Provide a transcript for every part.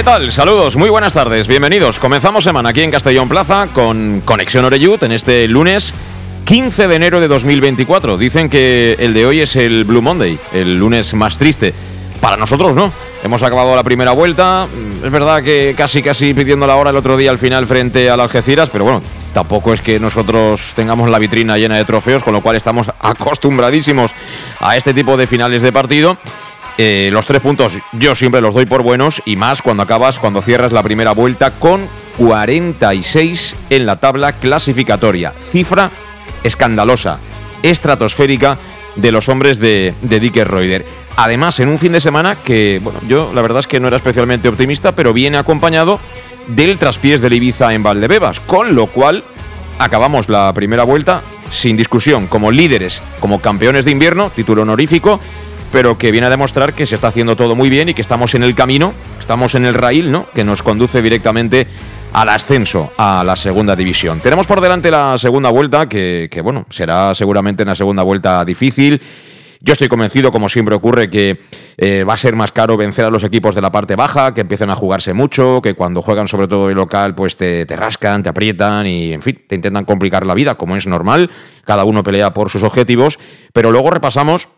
¿Qué tal? Saludos, muy buenas tardes, bienvenidos. Comenzamos semana aquí en Castellón Plaza con Conexión Oreyud en este lunes 15 de enero de 2024. Dicen que el de hoy es el Blue Monday, el lunes más triste. Para nosotros no. Hemos acabado la primera vuelta. Es verdad que casi casi pidiendo la hora el otro día al final frente al Algeciras, pero bueno, tampoco es que nosotros tengamos la vitrina llena de trofeos, con lo cual estamos acostumbradísimos a este tipo de finales de partido. Eh, los tres puntos yo siempre los doy por buenos y más cuando acabas, cuando cierras la primera vuelta con 46 en la tabla clasificatoria. Cifra escandalosa, estratosférica de los hombres de, de Dicker Reuter. Además, en un fin de semana que, bueno, yo la verdad es que no era especialmente optimista, pero viene acompañado del traspiés del Ibiza en Valdebebas, con lo cual acabamos la primera vuelta sin discusión, como líderes, como campeones de invierno, título honorífico, pero que viene a demostrar que se está haciendo todo muy bien y que estamos en el camino, estamos en el rail, ¿no? Que nos conduce directamente al ascenso a la segunda división. Tenemos por delante la segunda vuelta, que, bueno, será seguramente una segunda vuelta difícil. Yo estoy convencido, como siempre ocurre, que eh, va a ser más caro vencer a los equipos de la parte baja, que empiezan a jugarse mucho, que cuando juegan sobre todo el local, pues te, te rascan, te aprietan y, en fin, te intentan complicar la vida, como es normal. Cada uno pelea por sus objetivos, pero luego repasamos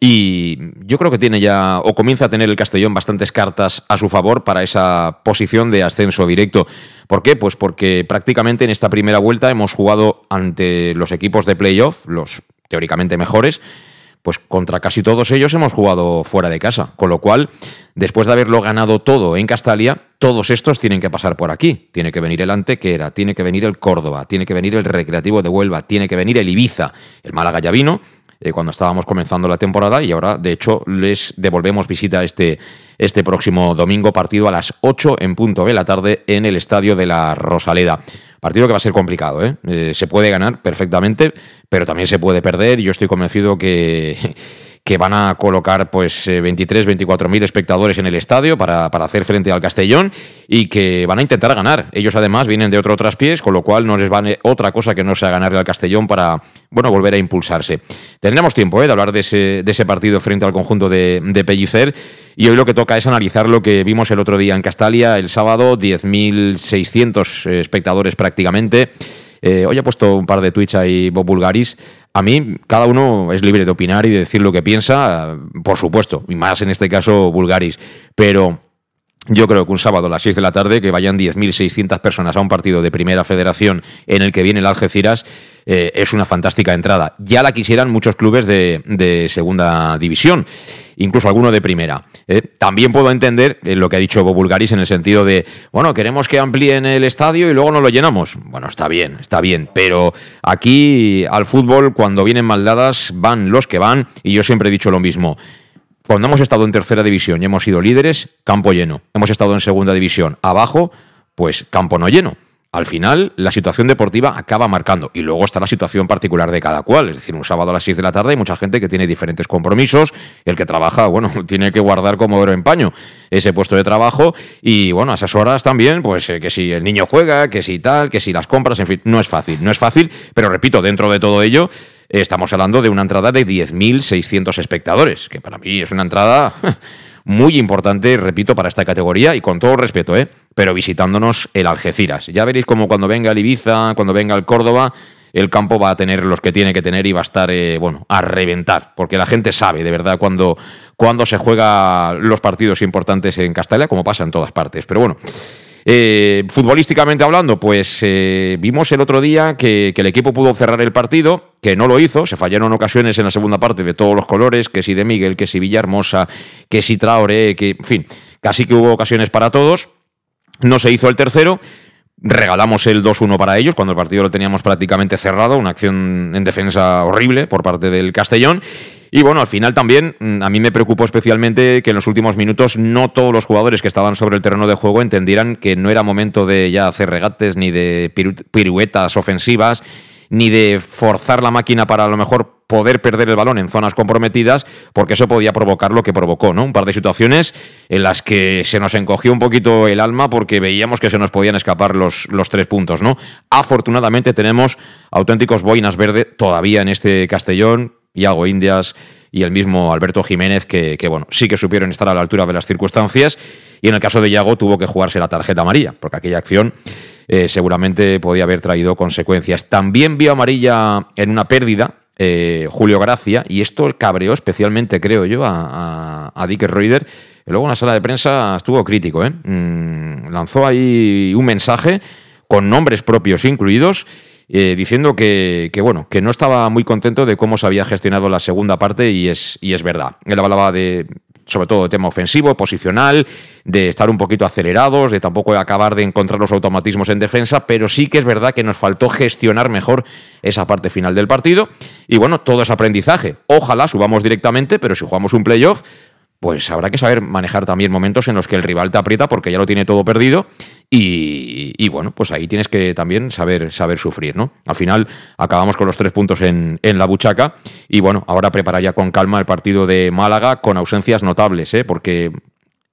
y yo creo que tiene ya, o comienza a tener el Castellón bastantes cartas a su favor para esa posición de ascenso directo. ¿Por qué? Pues porque prácticamente en esta primera vuelta hemos jugado ante los equipos de playoff, los teóricamente mejores, pues contra casi todos ellos hemos jugado fuera de casa. Con lo cual, después de haberlo ganado todo en Castalia, todos estos tienen que pasar por aquí. Tiene que venir el Antequera, tiene que venir el Córdoba, tiene que venir el Recreativo de Huelva, tiene que venir el Ibiza, el Málaga ya vino, eh, cuando estábamos comenzando la temporada y ahora, de hecho, les devolvemos visita este, este próximo domingo, partido a las 8 en punto de la tarde en el Estadio de la Rosaleda. Partido que va a ser complicado, ¿eh? Eh, se puede ganar perfectamente, pero también se puede perder y yo estoy convencido que que van a colocar pues 23, eh, 24 mil espectadores en el estadio para, para, hacer frente al Castellón y que van a intentar ganar. Ellos además vienen de otro traspiés, con lo cual no les van otra cosa que no sea ganarle al Castellón para bueno, volver a impulsarse. Tendremos tiempo ¿eh? de hablar de ese, de ese, partido frente al conjunto de, de Pellicer y hoy lo que toca es analizar lo que vimos el otro día en Castalia, el sábado, 10.600 eh, espectadores prácticamente. Eh, hoy ha puesto un par de tweets ahí Bob Bulgaris a mí, cada uno es libre de opinar y de decir lo que piensa, por supuesto, y más en este caso Bulgaris. Pero yo creo que un sábado a las 6 de la tarde, que vayan 10.600 personas a un partido de primera federación en el que viene el Algeciras, eh, es una fantástica entrada. Ya la quisieran muchos clubes de, segunda división incluso alguno de primera. ¿eh? También puedo entender eh, lo que ha dicho Bobulgaris en el sentido de, bueno, queremos que amplíen el estadio y luego no lo llenamos. Bueno, está bien, está bien, pero aquí al fútbol cuando vienen maldadas van los que van y yo siempre he dicho lo mismo. Cuando hemos estado en tercera división y hemos sido líderes, campo lleno. Hemos estado en segunda división, abajo, pues campo no lleno al final la situación deportiva acaba marcando. Y luego está la situación particular de cada cual. Es decir, un sábado a las 6 de la tarde hay mucha gente que tiene diferentes compromisos. El que trabaja, bueno, tiene que guardar como oro en paño ese puesto de trabajo. Y bueno, a esas horas también, pues eh, que si el niño juega, que si tal, que si las compras, en fin, no es fácil. No es fácil, pero repito, dentro de todo ello. Estamos hablando de una entrada de 10.600 espectadores, que para mí es una entrada muy importante, repito, para esta categoría y con todo respeto, ¿eh? pero visitándonos el Algeciras. Ya veréis como cuando venga el Ibiza, cuando venga el Córdoba, el campo va a tener los que tiene que tener y va a estar, eh, bueno, a reventar, porque la gente sabe de verdad cuando, cuando se juega los partidos importantes en Castalia, como pasa en todas partes. Pero bueno. Eh, futbolísticamente hablando, pues eh, vimos el otro día que, el equipo pudo cerrar el partido, que no lo hizo, se fallaron ocasiones en la segunda parte de todos los colores, que si de Miguel, que si Villahermosa, que si Traoré, que, en fin, casi que hubo ocasiones para todos. No se hizo el tercero, regalamos el 2-1 para ellos cuando el partido lo teníamos prácticamente cerrado, una acción en defensa horrible por parte del Castellón. Y bueno, al final también mm, a mí me preocupó especialmente que en los últimos minutos no todos los jugadores que estaban sobre el terreno de juego entendieran que no era momento de ya hacer regates ni de piruetas ofensivas ni de forzar la máquina para a lo mejor poder perder el balón en zonas comprometidas, porque eso podía provocar lo que provocó, ¿no? Un par de situaciones en las que se nos encogió un poquito el alma porque veíamos que se nos podían escapar los, los tres puntos, ¿no? Afortunadamente tenemos auténticos boinas verde todavía en este Castellón, Iago Indias y el mismo Alberto Jiménez, que, bueno, sí que supieron estar a la altura de las circunstancias. Y en el caso de Iago tuvo que jugarse la tarjeta amarilla, porque aquella acción eh, seguramente podía haber traído consecuencias. También vio amarilla en una pérdida. Eh, Julio Gracia, y esto el cabreó especialmente, creo yo, a, a, Dick Reuter. Luego en la sala de prensa estuvo crítico, ¿eh? mm, lanzó ahí un mensaje con nombres propios incluidos eh, diciendo que, bueno, que no estaba muy contento de cómo se había gestionado la segunda parte y es, y es verdad. Él hablaba de sobre todo de tema ofensivo, posicional, de estar un poquito acelerados, de tampoco acabar de encontrar los automatismos en defensa, pero sí que es verdad que nos faltó gestionar mejor esa parte final del partido. Y bueno, todo es aprendizaje. Ojalá subamos directamente, pero si jugamos un playoff, pues habrá que saber manejar también momentos en los que el rival te aprieta porque ya lo tiene todo perdido y, bueno, pues ahí tienes que también saber, saber sufrir, ¿no? Al final acabamos con los tres puntos en, la buchaca y bueno, ahora prepara ya con calma el partido de Málaga con ausencias notables, ¿eh? Porque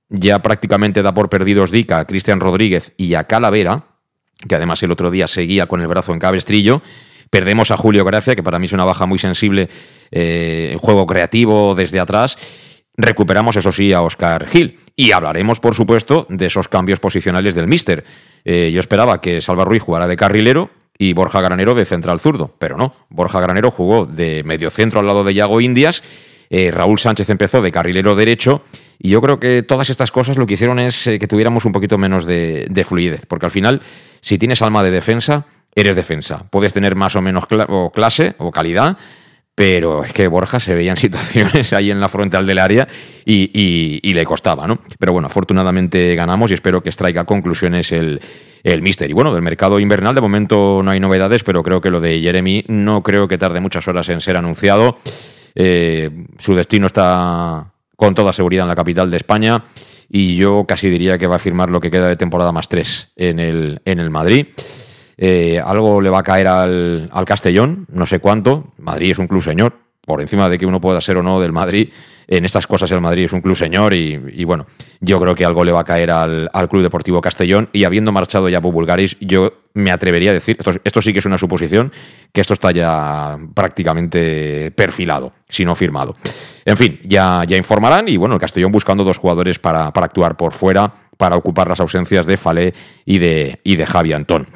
ya prácticamente da por perdidos Dica, a Cristian Rodríguez y a Calavera, que además el otro día seguía con el brazo en cabestrillo. Perdemos a Julio Gracia, que para mí es una baja muy sensible, eh, juego creativo desde atrás. Recuperamos, eso sí, a Oscar Gil. Y hablaremos, por supuesto, de esos cambios posicionales del Mister. Eh, yo esperaba que Salva Ruiz jugara de carrilero y Borja Granero de central zurdo, pero no. Borja Granero jugó de medio centro al lado de Yago Indias. Eh, Raúl Sánchez empezó de carrilero derecho. Y yo creo que todas estas cosas lo que hicieron es eh, que tuviéramos un poquito menos de, fluidez. Porque al final, si tienes alma de defensa, eres defensa. Puedes tener más o menos clase o calidad pero es que Borja se veía en situaciones ahí en la frontal del área y, le costaba, ¿no? Pero bueno, afortunadamente ganamos y espero que extraiga conclusiones el, el Mister. Y bueno, del mercado invernal de momento no hay novedades, pero creo que lo de Jeremy no creo que tarde muchas horas en ser anunciado. Eh, su destino está con toda seguridad en la capital de España y yo casi diría que va a firmar lo que queda de temporada más tres en el, en el Madrid. Eh, algo le va a caer al, Castellón, no sé cuánto. Madrid es un club señor, por encima de que uno pueda ser o no del Madrid. En estas cosas el Madrid es un club señor y, bueno, yo creo que algo le va a caer al, Club Deportivo Castellón y habiendo marchado ya Bulgaris, yo me atrevería a decir, esto, sí que es una suposición, que esto está ya prácticamente perfilado, si no firmado. En fin, ya, ya informarán y bueno, el Castellón buscando dos jugadores para, actuar por fuera, para ocupar las ausencias de Falé y de, y de Javi Antón.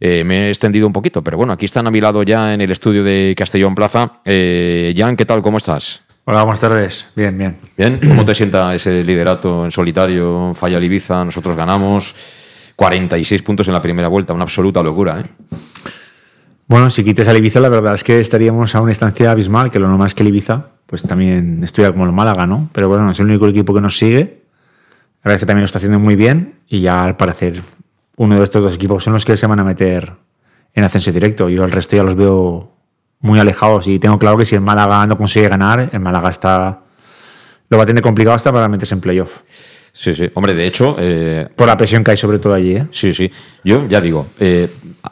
Eh, me he extendido un poquito, pero bueno, aquí están a mi lado ya en el estudio de Castellón Plaza. Eh, Jan, ¿qué tal? ¿Cómo estás? Hola, buenas tardes. Bien, bien. Bien, ¿cómo te sienta ese liderato en solitario? Falla Ibiza, nosotros ganamos 46 puntos en la primera vuelta, una absoluta locura. ¿eh? Bueno, si quites a Ibiza, la verdad es que estaríamos a una instancia abismal, que lo normal es que el Ibiza, pues también estuviera como el Málaga, ¿no? Pero bueno, es el único equipo que nos sigue. La verdad es que también lo está haciendo muy bien y ya al parecer uno de estos dos equipos son los que se van a meter en ascenso directo. Yo el resto ya los veo muy alejados y tengo claro que si el Málaga no consigue ganar, el Málaga está lo va a tener complicado hasta para meterse en playoff. Sí, sí. Hombre, de hecho... Eh, Por la presión que hay sobre todo allí, ¿eh? Sí, sí. Yo ya digo, eh,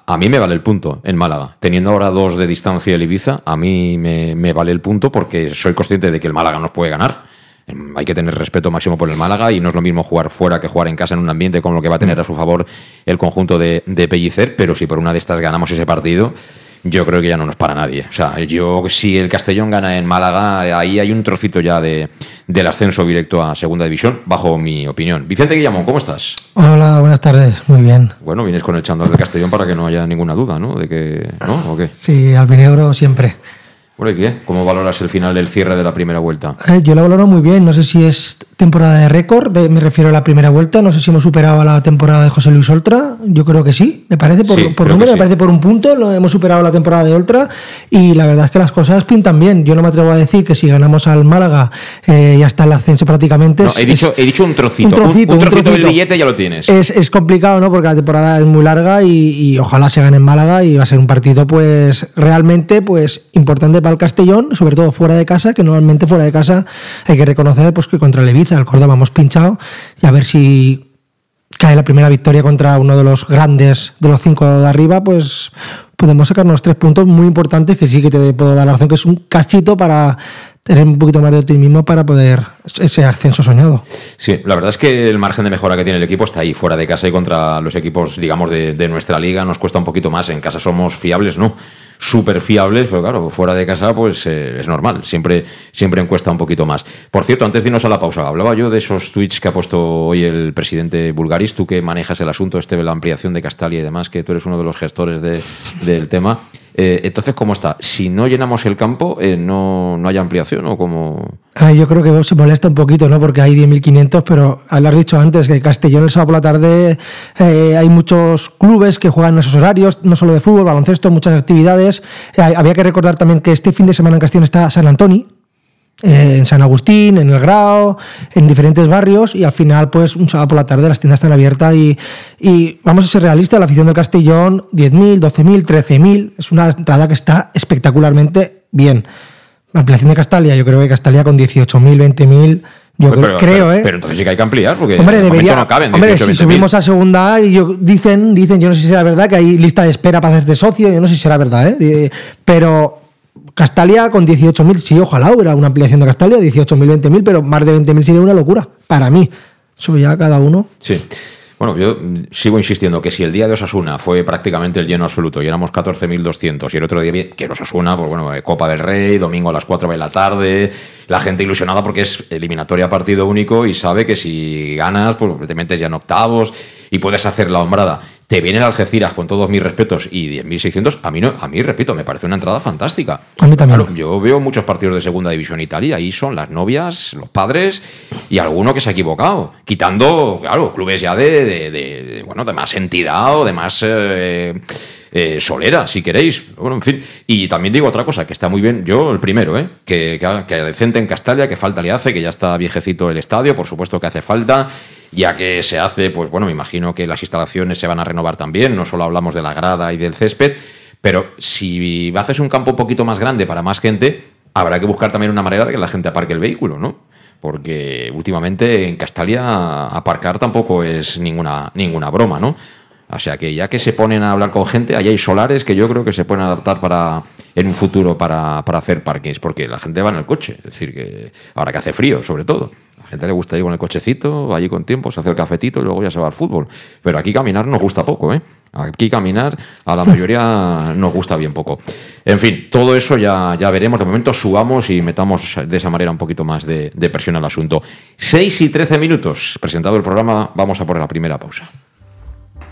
a mí me vale el punto en Málaga. Teniendo ahora dos de distancia el Ibiza, a mí me, me vale el punto porque soy consciente de que el Málaga nos puede ganar. Em, hay que tener respeto máximo por el Málaga y no es lo mismo jugar fuera que jugar en casa en un ambiente con lo que va a tener a su favor el conjunto de, de Pellicer, pero si por una de estas ganamos ese partido, yo creo que ya no nos para nadie. O sea, yo si el Castellón gana en Málaga, ahí hay un trocito ya de, del ascenso directo a Segunda División, bajo mi opinión. Vicente Guillamón, ¿cómo estás? Hola, buenas tardes, muy bien. Bueno, vienes con el chándal del Castellón para que no haya ninguna duda, ¿no? De que, ¿no? ¿O qué? Sí, albinegro siempre. Bueno, ¿y qué? ¿Cómo valoras el final del cierre de la primera vuelta? Eh, yo lo valoro muy bien. No sé si es temporada de récord, de- me refiero a la primera vuelta. No sé si hemos superado a la temporada de José Luis Oltra. Yo creo que sí. Me parece por, Sí, por número, que me sí. parece por un punto. Lo hemos superado la temporada de Oltra. Y la verdad es que las cosas pintan bien. Yo no me atrevo a decir que si ganamos al Málaga eh, ya está el ascenso prácticamente. No, Es- he dicho, he dicho un trocito. un trocito, un, un trocito del billete ya lo tienes. Es, es complicado, ¿no? Porque la temporada es muy larga y, y ojalá se gane en Málaga y va a ser un partido, pues, realmente, pues, importante para el Castellón, sobre todo fuera de casa, que normalmente fuera de casa hay que reconocer, pues, que contra el el Córdoba hemos pinchado y a ver si cae la primera victoria contra uno de los grandes de los cinco de arriba, pues podemos sacarnos tres puntos muy importantes que sí que te puedo dar la razón, que es un cachito para tener un poquito más de optimismo para poder ese ascenso soñado. Sí, la verdad es que el margen de mejora que tiene el equipo está ahí, fuera de casa y contra los equipos, digamos, de nuestra liga nos cuesta un poquito más. En casa somos fiables, ¿no? Súper fiables, pero claro, fuera de casa, pues eh, es normal, siempre, siempre cuesta un poquito más. Por cierto, antes de irnos a la pausa, hablaba yo de esos tweets que ha puesto hoy el presidente Bulgaris, tú que manejas el asunto este de la ampliación de Castalia y demás, que tú eres uno de los gestores de- del tema. Eh, entonces, ¿cómo está? Si no llenamos el campo, eh, no, no hay ampliación o como... Ah, yo creo que se molesta un poquito, ¿no? Porque hay 10.500, pero lo has dicho antes, que Castellón el sábado por la tarde eh, hay muchos clubes que juegan en esos horarios, no solo de fútbol, baloncesto, muchas actividades. Había que recordar también que este fin de semana en Castellón está San Antonio, eh, en San Agustín, en El Grao, en diferentes barrios y al final pues un sábado por la tarde las tiendas están abiertas y, y vamos a ser realistas, la afición del Castellón 10.000, 12.000, 13.000, es una entrada que está espectacularmente bien. La ampliación de Castalia, yo creo que Castalia con 18.000, 20.000, yo Pero- creo, ¿eh? Pero entonces sí que hay que ampliar, porque Hombre, de debería. no caben. hombre, 18, si 20.000. subimos a segunda A, y yo, dicen, dicen, yo no sé si será verdad, que hay lista de espera para hacerte socio, yo no sé si será verdad. Eh, Pero Castalia con 18.000, sí, ojalá hubiera una ampliación de Castalia, 18.000, 20.000, pero más de 20.000 sería una locura, para mí. Eso ya cada uno. Sí. Bueno, yo sigo insistiendo que si el día de Osasuna fue prácticamente el lleno absoluto y éramos 14.200 y el otro día que Osasuna, pues bueno, eh, Copa del Rey, domingo a las 4 de la tarde, la gente ilusionada porque es eliminatoria partido único y sabe que si ganas, pues te metes ya en octavos y puedes hacer la hombrada. Te viene el Algeciras con todos mis respetos y 10.600, a mí no, a mí repito, me parece una entrada fantástica. A mí también. Claro, yo veo muchos partidos de segunda división Italia, ahí son las novias, los padres y alguno que se ha equivocado, quitando, claro, clubes ya de, de- de- de, bueno, de más entidad o de más eh, eh, solera, si queréis. Bueno, en fin. Y también digo otra cosa, que está muy bien, yo el primero, ¿eh? que, que, decente en Castalia, que falta le hace, que ya está viejecito el estadio, por supuesto que hace falta. Ya que se hace, pues bueno, me imagino que las instalaciones se van a renovar también, no solo hablamos de la grada y del césped, pero si haces un campo un poquito más grande para más gente, habrá que buscar también una manera de que la gente aparque el vehículo, ¿no? Porque últimamente en Castalia aparcar tampoco es ninguna, ninguna broma, ¿no? O sea que ya que se ponen a hablar con gente, ahí hay solares que yo creo que se pueden adaptar para en un futuro para, para hacer parques, porque la gente va en el coche, es decir, que ahora que hace frío, sobre todo. A la gente le gusta ir con el cochecito, allí con tiempo, se hace el cafetito y luego ya se va al fútbol. Pero aquí caminar nos gusta poco, ¿eh? Aquí caminar a la mayoría nos gusta bien poco. En fin, todo eso ya, ya veremos. De momento subamos y metamos de esa manera un poquito más de, presión al asunto. 6 y 13 minutos. Presentado el programa, vamos a por la primera pausa.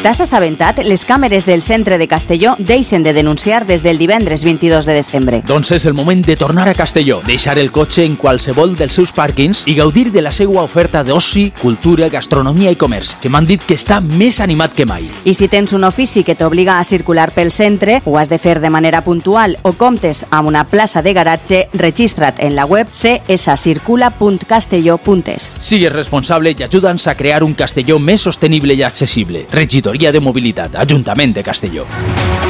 T'has assabentat? Les càmeres del centre de Castelló deixen de denunciar des del divendres 22 de desembre. Doncs és el moment de tornar a Castelló, deixar el cotxe en qualsevol dels seus pàrquings i gaudir de la seva oferta d'oci, cultura, gastronomia i comerç, que m'han dit que està més animat que mai. I si tens un ofici que t'obliga a circular pel centre, ho has de fer de manera puntual o comptes amb una plaça de garatge, registra't en la web cscircula.castelló.es. Sigues responsable i ajuda'ns a crear un Castelló més sostenible i accessible. De Mobilitat, Ajuntament de.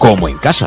como en casa.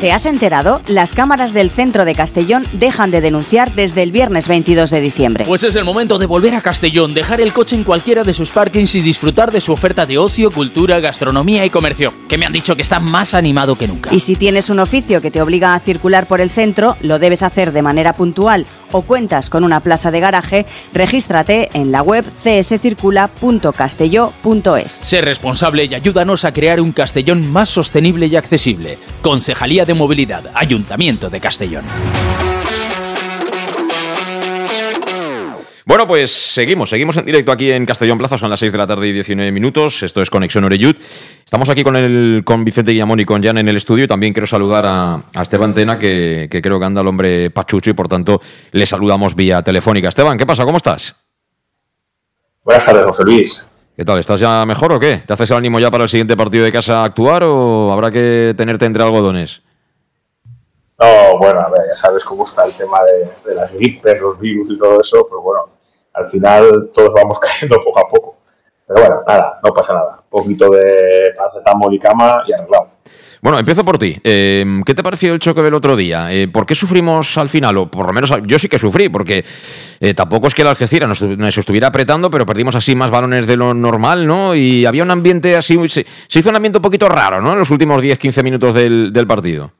¿Te has enterado? Las cámaras del centro de Castellón dejan de denunciar desde el viernes 22 de diciembre. Pues es el momento de volver a Castellón, dejar el coche en cualquiera de sus parkings y disfrutar de su oferta de ocio, cultura, gastronomía y comercio, que me han dicho que está más animado que nunca. Y si tienes un oficio que te obliga a circular por el centro, lo debes hacer de manera puntual o cuentas con una plaza de garaje, regístrate en la web cscircula.castelló.es. Sé responsable y ayúdanos a crear un Castellón más sostenible y accesible. Concejalía de Movilidad, Ayuntamiento de Castellón. Bueno, pues seguimos, seguimos en directo aquí en Castellón Plaza, son las 6 de la tarde y 19 minutos, esto es Conexión Oreyud. Estamos aquí con el con Vicente Guillamón y con Jan en el estudio y también quiero saludar a, a Esteban Tena, que, que, creo que anda el hombre pachucho y por tanto le saludamos vía telefónica. Esteban, ¿qué pasa? ¿Cómo estás? Buenas tardes, José Luis. ¿Qué tal? ¿Estás ya mejor o qué? ¿Te haces el ánimo ya para el siguiente partido de casa a actuar o habrá que tenerte entre algodones? No, bueno, a ver, ya sabes cómo está el tema de, las gripes, los virus y todo eso, pero bueno, al final todos vamos cayendo poco a poco. Pero bueno, nada, no pasa nada. Un poquito de paracetamol y cama y arreglado. Bueno, empiezo por ti. Eh, ¿Qué te pareció el choque del otro día? Eh, ¿Por qué sufrimos al final? O por lo menos yo sí que sufrí, porque eh, tampoco es que el Algeciras nos, estuviera apretando, pero perdimos así más balones de lo normal, ¿no? Y había un ambiente así, se, hizo un ambiente un poquito raro, ¿no? En los últimos 10-15 minutos del, partido.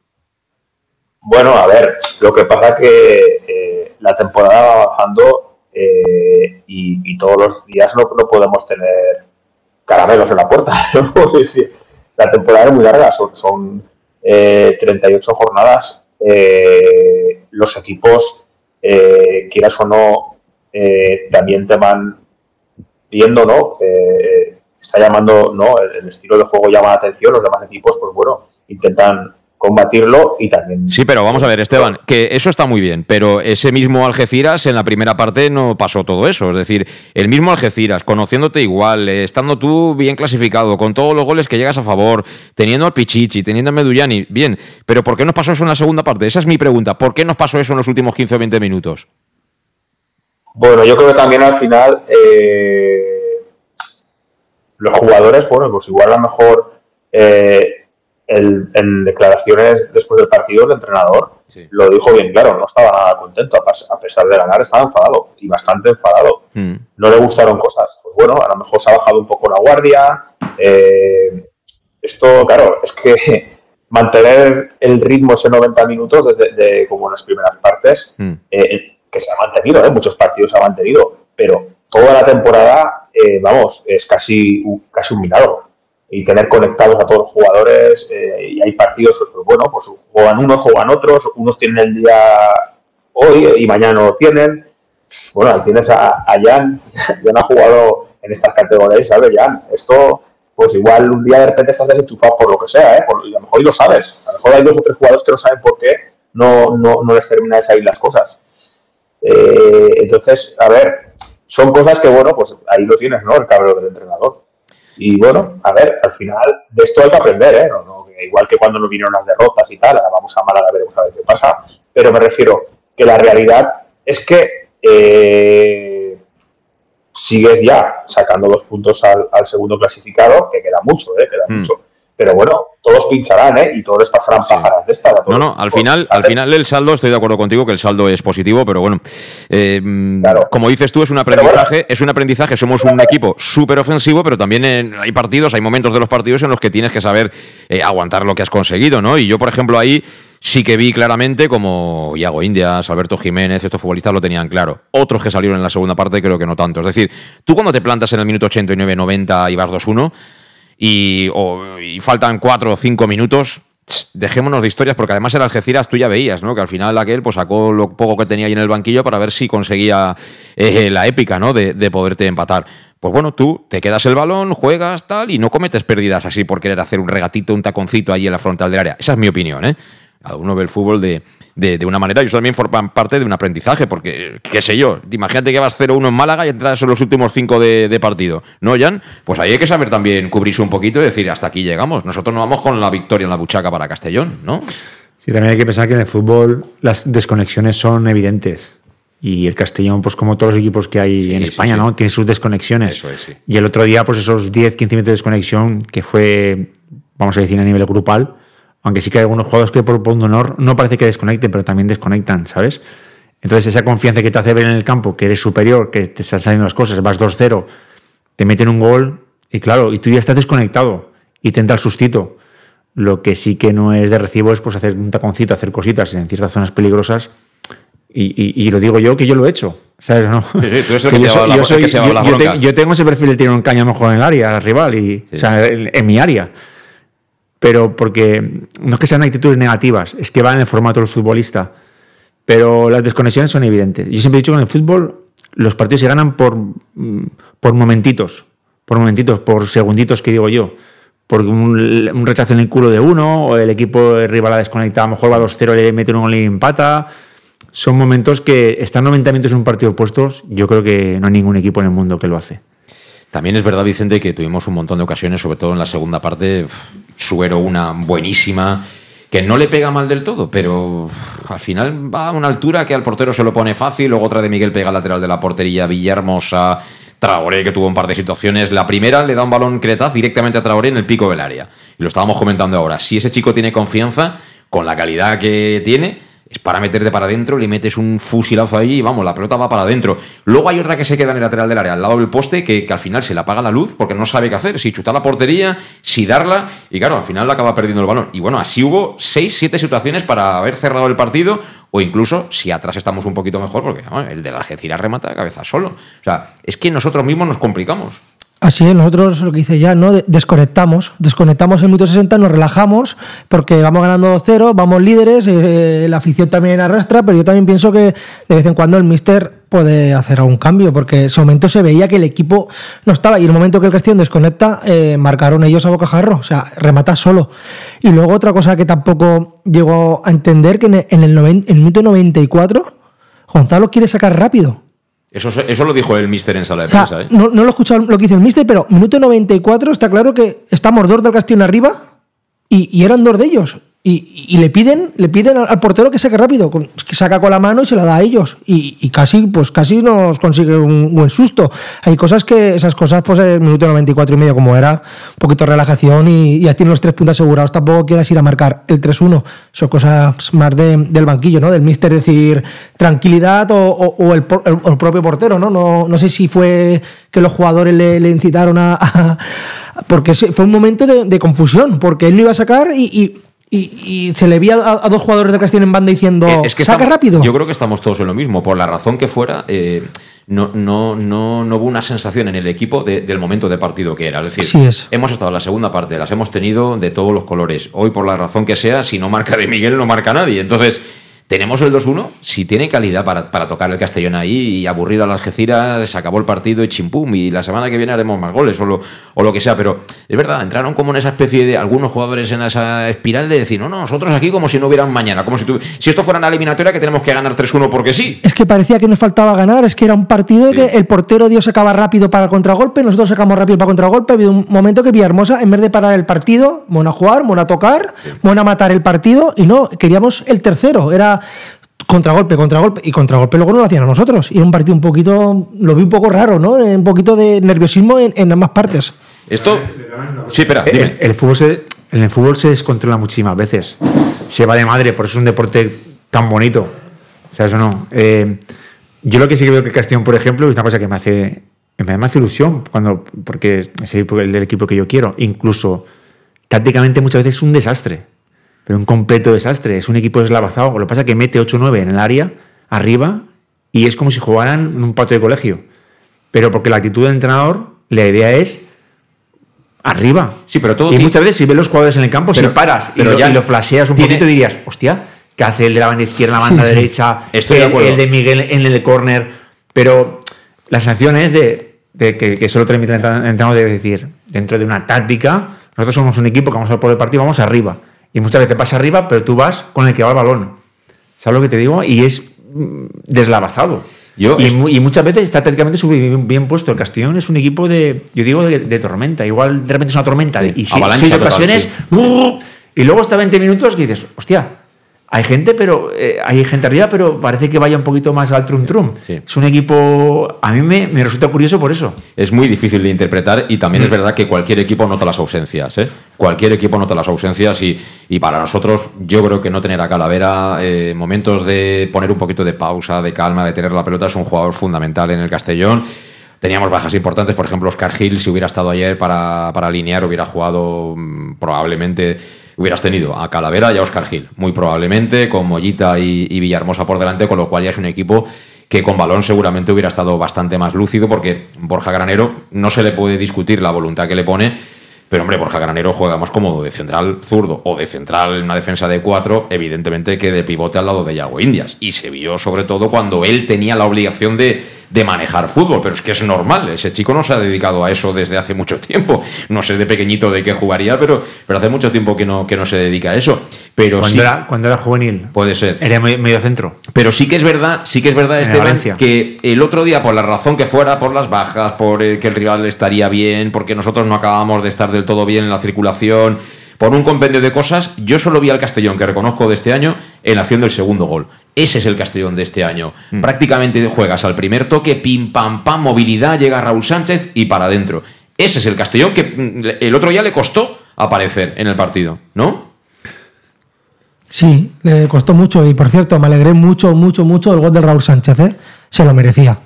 Bueno, a ver, lo que pasa que la temporada va bajando y, todos los días no, no podemos tener caramelos en la puerta. la temporada es muy larga, son, son 38 eh, jornadas. Eh, los equipos, eh, quieras o no, también te van viendo, ¿no? está llamando, ¿no? El, el, estilo de juego llama la atención, los demás equipos, pues bueno, intentan combatirlo y también... Sí, pero vamos a ver, Esteban, que eso está muy bien, pero ese mismo Algeciras en la primera parte no pasó todo eso. Es decir, el mismo Algeciras, conociéndote igual, eh, estando tú bien clasificado, con todos los goles que llegas a favor, teniendo al Pichichi, teniendo a Medullani, bien, pero ¿por qué nos pasó eso en la segunda parte? Esa es mi pregunta. ¿Por qué nos pasó eso en los últimos 15 o 20 minutos? Bueno, yo creo que también al final eh, los jugadores, bueno, pues igual a lo mejor... Eh, en declaraciones después del partido, el entrenador lo dijo bien claro, no estaba nada contento, a, pesar de ganar estaba enfadado y bastante enfadado. Mm. No le gustaron cosas. Pues bueno, a lo mejor se ha bajado un poco la guardia. Eh, esto, claro, es que mantener el ritmo ese 90 minutos desde como en las primeras partes, mm. eh, que se ha mantenido, ¿eh? muchos partidos se ha mantenido, pero toda la temporada, vamos, es casi, casi un milagro y tener conectados a todos los jugadores. Eh, y hay partidos, pues, bueno, pues juegan unos, juegan otros, unos tienen el día hoy y mañana no lo tienen. Bueno, tienes a, Jan, Jan ha jugado en estas categorías, ¿sabes, Jan? Esto, pues igual un día de repente estás desentufado por lo que sea, ¿eh? A lo mejor lo sabes. A lo mejor hay dos o tres jugadores que no saben por qué no, no, no les termina de salir las cosas. Eh, entonces, a ver, son cosas que, bueno, pues ahí lo tienes, ¿no? El cabrón del entrenador. Y bueno, a ver, al final de esto hay que aprender, ¿eh? igual que cuando nos vinieron las derrotas y tal, ahora vamos a Málaga, veremos a ver qué pasa, pero me refiero que la realidad es que eh, sigues ya sacando dos puntos al, segundo clasificado, que queda mucho, ¿eh? Queda hmm. mucho. Pero bueno, todos pincharán, ¿eh? Y todos pasarán pájaras de esta. No, no, al final, al final el saldo, estoy de acuerdo contigo que el saldo es positivo, pero bueno, eh, como dices tú, es un aprendizaje, es un aprendizaje, somos un equipo súper ofensivo, pero también hay partidos, hay momentos de los partidos en los que tienes que saber eh, aguantar lo que has conseguido, ¿no? Y yo, por ejemplo, ahí sí que vi claramente como Iago Indias, Alberto Jiménez, estos futbolistas lo tenían claro. Otros que salieron en la segunda parte creo que no tanto. Es decir, tú cuando te plantas en el minuto 89-90 y vas 2-1 y, faltan cuatro o cinco minutos, dejémonos de historias, porque además el Algeciras tú ya veías, ¿no? Que al final aquel pues sacó lo poco que tenía ahí en el banquillo para ver si conseguía eh, la épica, ¿no? De, de, poderte empatar. Pues bueno, tú te quedas el balón, juegas tal y no cometes pérdidas así por querer hacer un regatito, un taconcito ahí en la frontal del área. Esa es mi opinión, ¿eh? Uno ve el fútbol de, de, una manera y eso también forman parte de un aprendizaje, porque, qué sé yo, imagínate que vas 0-1 en Málaga y entras en los últimos 5 de, partido, ¿no, Jan? Pues ahí hay que saber también cubrirse un poquito y decir, hasta aquí llegamos. Nosotros no vamos con la victoria en la buchaca para Castellón, ¿no? Sí, también hay que pensar que en el fútbol las desconexiones son evidentes. Y el Castellón, pues como todos los equipos que hay en España, ¿no? Tiene sus desconexiones. Eso es, y el otro día, pues esos 10, 15 minutos de desconexión, que fue, vamos a decir, a nivel grupal, aunque sí que hay algunos jugadores que por, un honor no parece que desconecten, pero también desconectan, ¿sabes? Entonces esa confianza que te hace ver en el campo, que eres superior, que te están saliendo las cosas, vas 2-0, te meten un gol y claro, y tú ya estás desconectado y te entra el sustito. Lo que sí que no es de recibo es pues hacer un taconcito, hacer cositas en ciertas zonas peligrosas. Y, lo digo yo que yo lo he hecho. ¿sabes? ¿no? yo, tengo ese perfil de tirar un caño mejor en el área rival, y, o sea, en mi área pero porque no es que sean actitudes negativas, es que va en el formato del futbolista. Pero las desconexiones son evidentes. Yo siempre he dicho que en el fútbol los partidos se ganan por, mm, por momentitos, por momentitos, por segunditos que digo yo. Por un, rechazo en el culo de uno, o el equipo rival ha desconectado, a lo mejor va 2-0, le mete un gol y empata. Son momentos que están 90 minutos en un partido puestos. Yo creo que no hay ningún equipo en el mundo que lo hace. También es verdad, Vicente, que tuvimos un montón de ocasiones, sobre todo en la segunda parte. Suero una buenísima. que no le pega mal del todo, pero al final va a una altura que al portero se lo pone fácil, luego otra de Miguel pega al lateral de la portería, Villahermosa, Traoré, que tuvo un par de situaciones. La primera le da un balón Cretaz directamente a Traoré en el pico del área. Y lo estábamos comentando ahora. Si ese chico tiene confianza, con la calidad que tiene, es para meterte para adentro, le metes un fusilazo ahí y vamos, la pelota va para adentro. Luego hay otra que se queda en el lateral del área, al lado del poste, que, que al final se le apaga la luz porque no sabe qué hacer, si chutar la portería, si darla, y claro, al final acaba perdiendo el balón. Y bueno, así hubo seis, siete situaciones para haber cerrado el partido, o incluso si atrás estamos un poquito mejor, porque el de la Algeciras remata de cabeza solo. O sea, es que nosotros mismos nos complicamos. Así es, nosotros lo que hice ya, ¿no? De- Desconectamos, desconectamos el minuto 60, nos relajamos porque vamos ganando 2-0, vamos líderes, eh, la afición también arrastra, pero yo también pienso que de vez en cuando el míster puede hacer algún cambio, porque en ese momento se veía que el equipo no estaba y el momento que el Castellón desconecta, eh, marcaron ellos a bocajarro, o sea, remata solo. Y luego otra cosa que tampoco llegó a entender, que en el, en en el minuto 94, Gonzalo quiere sacar rápido. Eso, eso lo dijo el mister en sala de O sea, prensa. ¿eh? no, no lo he escuchado lo que dice el mister, pero minuto 94 está claro que estamos dos del Castillo arriba y, y eran dos de ellos. Y, y le piden, le piden al, portero que saque rápido, que saca con la mano y se la da a ellos. Y, y casi, pues casi nos consigue un buen susto. Hay cosas que, esas cosas, pues el minuto 94 y medio, como era, un poquito de relajación y, ya tienen los tres puntos asegurados. Tampoco quieras ir a marcar el 3-1. Son cosas más de- del banquillo, ¿no? Del mister decir tranquilidad o, o- o el, el- el propio portero, ¿no? ¿no? No sé si fue que los jugadores le, le incitaron a. a- porque fue un momento de, de confusión, porque él no iba a sacar y, y- se le veía a, a dos jugadores de Castillo en banda diciendo: Eh, es que ¡saca estamos- rápido! Yo creo que estamos todos en lo mismo. Por la razón que fuera, eh, no, no, no, no hubo una sensación en el equipo de- del momento de partido que era. Es decir, Así es. hemos estado en la segunda parte, las hemos tenido de todos los colores. Hoy, por la razón que sea, si no marca de Miguel, no marca nadie. Entonces. Tenemos el 2-1, si tiene calidad para, para tocar el Castellón ahí y aburrir a la Algeciras, se acabó el partido y chimpum, y la semana que viene haremos más goles o lo, o lo que sea, pero es verdad, entraron como en esa especie de algunos jugadores en esa espiral de decir, no, no, nosotros aquí como si no hubieran mañana, como si, tu- si esto fuera una eliminatoria que tenemos que ganar 3-1 porque sí. Es que parecía que nos faltaba ganar, es que era un partido que el portero dio sacaba rápido para el contragolpe, nosotros sacamos rápido para el contragolpe, ha habido un momento que Villahermosa, en vez de parar el partido, bueno a jugar, bueno a tocar, bueno a matar el partido, y no, queríamos el tercero, era contragolpe, contragolpe, y contragolpe luego no lo hacían a nosotros, y era un partido un poquito, lo vi un poco raro, ¿no? Un poquito de nerviosismo en, en ambas partes. Esto... Sí, espera, El, dime. el fútbol se, en el fútbol se descontrola muchísimas veces. Se va de madre, por eso es un deporte tan bonito. O sea, eso no. Eh, yo lo que sí que veo que Castellón, por ejemplo, es una cosa que me hace, me hace ilusión, cuando, porque es el, el equipo que yo quiero. Incluso tácticamente muchas veces es un desastre, pero un completo desastre. Es un equipo deslavazado. Lo que pasa es que mete 8-9 en el área, arriba, y es como si jugaran en un patio de colegio. Pero porque la actitud del entrenador, la idea es arriba. Sí, pero todo Y muchas veces si ves los jugadores en el campo, Pero- si paras pero y, lo, ya y lo flasheas un tiene- poquito dirías, hostia, ¿qué hace el de la banda izquierda, la banda Sí, sí. derecha? Estoy de el, acuerdo. el de Miguel en el córner. Pero la sensación es de, de que, que solo transmite el entrenador de decir, dentro de una táctica, nosotros somos un equipo que vamos a por el partido, vamos arriba. Y muchas veces vas arriba, pero tú vas con el que va el balón. ¿Sabes lo que te digo? Y es mm, deslavazado. Yo y, es- mu- y muchas veces está tácticamente súper bien, bien puesto. El Castellón es un equipo de, yo digo, de, de tormenta. Igual de repente es una tormenta. y avalancha seis total, ocasiones, sí. ¡uh! y luego está 20 minutos que dices, hostia, hay gente, pero eh, hay gente arriba, pero parece que vaya un poquito más al trum trum. Es un equipo, a mí me, me resulta curioso por eso. Es muy difícil de interpretar y también es verdad que cualquier equipo nota las ausencias. ¿eh? Cualquier equipo nota las ausencias y, y para nosotros yo creo que no tener a Calavera eh, momentos de poner un poquito de pausa, de calma, de tener la pelota es un jugador fundamental en el Castellón. Teníamos bajas importantes, por ejemplo, Oscar Gil, si hubiera estado ayer para, para alinear, hubiera jugado mm, probablemente, hubieras tenido a Calavera y a Oscar Gil, muy probablemente, con Mollita y, Villahermosa por delante, con lo cual ya es un equipo que con balón seguramente hubiera estado bastante más lúcido, porque Borja Granero no se le puede discutir la voluntad que le pone, pero hombre, Borja Granero juega más cómodo de central zurdo o de central en una defensa de cuatro, evidentemente que de pivote al lado de Yago Indias. Y se vio sobre todo cuando él tenía la obligación de, de manejar fútbol, pero es que es normal, ese chico no se ha dedicado a eso desde hace mucho tiempo. No sé de pequeñito de qué jugaría, pero, pero hace mucho tiempo que no, que no se dedica a eso. Pero Cuando, sí, era, cuando era juvenil, puede ser. era medio, centro. Pero sí que es verdad, sí que es verdad, Esteban, que el otro día, por la razón que fuera, por las bajas, por eh, que el rival estaría bien, porque nosotros no acabamos de estar del todo bien en la circulación, por un compendio de cosas, yo solo vi al Castellón que reconozco de este año en la acción del segundo gol. Ese es el Castellón de este año. Mm. Prácticamente juegas al primer toque, pim, pam, pam, movilidad, llega Raúl Sánchez y para adentro. Ese es el Castellón que mm, el otro ya le costó aparecer en el partido, ¿no? Sí, le costó mucho y por cierto, me alegré mucho, mucho, mucho del gol de Raúl Sánchez, ¿eh? se lo merecía.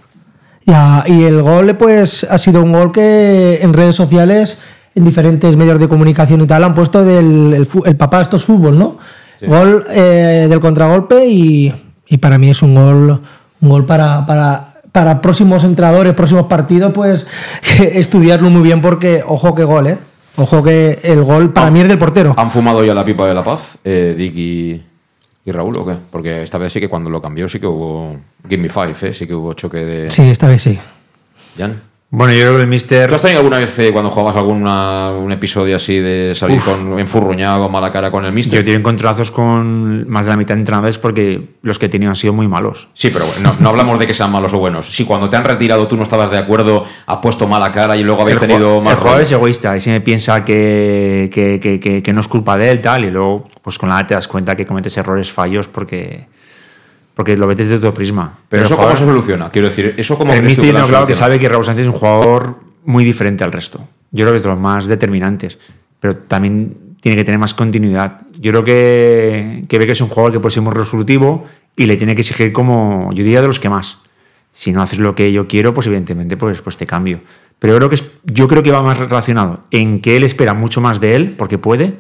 Y, a- y el gol, pues, ha sido un gol que en redes sociales, en diferentes medios de comunicación y tal, han puesto del el, el papá esto es fútbol, ¿no? Gol eh, del contragolpe y, y para mí es un gol, un gol para, para, para próximos entrenadores, próximos partidos, pues estudiarlo muy bien porque, ojo que gol, ¿eh? Ojo que el gol para mí es del portero. ¿Han fumado ya la pipa de la paz, eh, Dick y, y Raúl o qué? Porque esta vez sí que cuando lo cambió sí que hubo Give Me Five, ¿eh? sí que hubo choque de... Sí, esta vez sí. Jan. Bueno, yo creo que el Mister. ¿Tú has tenido alguna vez eh, cuando jugabas alguna, un episodio así de salir Uf. con enfurruñado, mala cara con el mister? Yo tengo encontrazos con más de la mitad de entrenadores porque los que he tenido han sido muy malos. Sí, pero bueno, no, no hablamos de que sean malos o buenos. Si cuando te han retirado tú no estabas de acuerdo, has puesto mala cara y luego habéis tenido más El jugador es egoísta y siempre piensa que, que, que- que- que no es culpa de él, tal, y luego, pues con la edad te das cuenta que cometes errores, fallos, porque, porque lo ves desde otro prisma. Pero el eso cómo jugador- se soluciona? Quiero decir, eso como El Mister claro que sabe que Raúl Sánchez es un jugador muy diferente al resto. Yo creo que es de los más determinantes, pero también tiene que tener más continuidad. Yo creo que, que ve que es un jugador que puede ser muy resolutivo y le tiene que exigir como, yo diría, de los que más. Si no haces lo que yo quiero, pues evidentemente pues, pues te cambio. Pero yo creo, que es, yo creo que va más relacionado en que él espera mucho más de él, porque puede,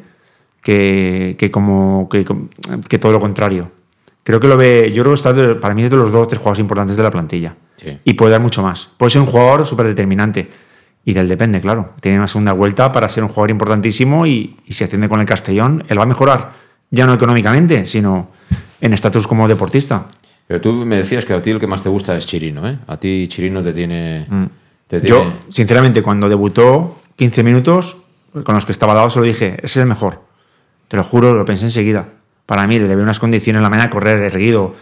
que, que como, que, que todo lo contrario. Creo que lo ve, yo creo que está de- para mí es de los dos o tres jugadores importantes de la plantilla. Sí. Y puede dar mucho más. Puede ser un jugador súper determinante. Y del depende, claro. Tiene una segunda vuelta para ser un jugador importantísimo y, y si asciende con el Castellón, él va a mejorar. Ya no económicamente, sino en estatus como deportista. Pero tú me decías que a ti el que más te gusta es Chirino, ¿eh? A ti Chirino te tiene... te Mm. Yo, tiene- sinceramente, cuando debutó 15 minutos, con los que estaba dado, solo dije, ese es el mejor. Te lo juro, lo pensé enseguida. Para mí, le veo unas condiciones en la mañana de correr, erguido.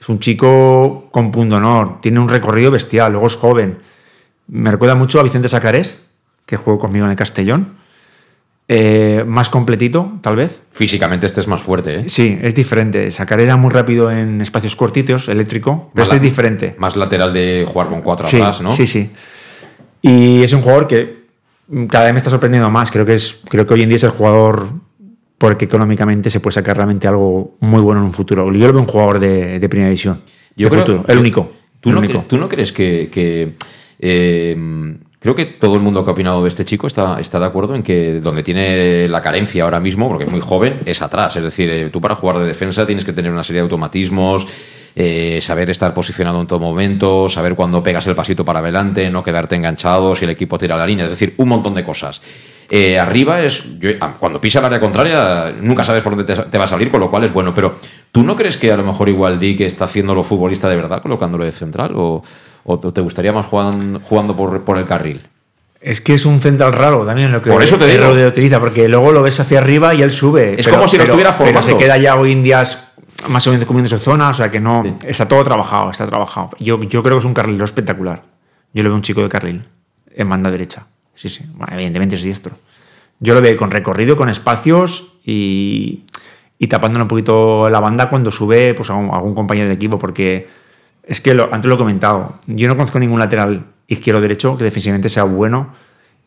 Es un chico con punto honor, tiene un recorrido bestial, luego es joven. Me recuerda mucho a Vicente Sacarés, que jugó conmigo en el Castellón. Eh, más completito, tal vez. Físicamente este es más fuerte, ¿eh? Sí, es diferente. Sacarés era muy rápido en espacios cortitos, eléctrico, pero este es diferente. Más lateral de jugar con cuatro Sí, atrás, ¿no? Sí, sí. Y es un jugador que cada vez me está sorprendiendo más. Creo que, es, creo que hoy en día es el jugador porque económicamente se puede sacar realmente algo muy bueno en un futuro. Yo lo veo un jugador de, de primera división. Yo de creo- futuro, el único. ¿Tú el no, único. tú no crees que... que, eh, creo que todo el mundo que ha opinado de este chico está, está de acuerdo en que donde tiene la carencia ahora mismo, porque es muy joven, es atrás. Es decir, eh, tú para jugar de defensa tienes que tener una serie de automatismos, eh, saber estar posicionado en todo momento, saber cuándo pegas el pasito para adelante, no quedarte enganchado si el equipo tira la línea, es decir, un montón de cosas. Eh, arriba es, yo- ah, cuando pisa el área contraria, nunca sabes por dónde te, te va a salir, con lo cual es bueno. Pero ¿tú no crees que a lo mejor igual Dick está haciéndolo futbolista de verdad, colocándolo de central? ¿O, o te gustaría más jugan- jugando por, por el carril? Es que es un central raro también lo que Por eso te digo. Rodri utiliza, porque luego lo ves hacia arriba y él sube. Es como si lo estuviera Pero formando. se queda ya hoy en día más o menos comiendo su zona, o sea que no. Está todo trabajado, está trabajado. Yo, yo creo que es un carrilero espectacular. Yo lo veo un chico de carril, en banda derecha. Sí, sí. Bueno, evidentemente es diestro. Yo lo veo con recorrido, con espacios y, y tapándole un poquito la banda cuando sube pues, a, un- a algún compañero de equipo, porque es que lo- antes lo he comentado. Yo no conozco ningún lateral izquierdo derecho que defensivamente sea bueno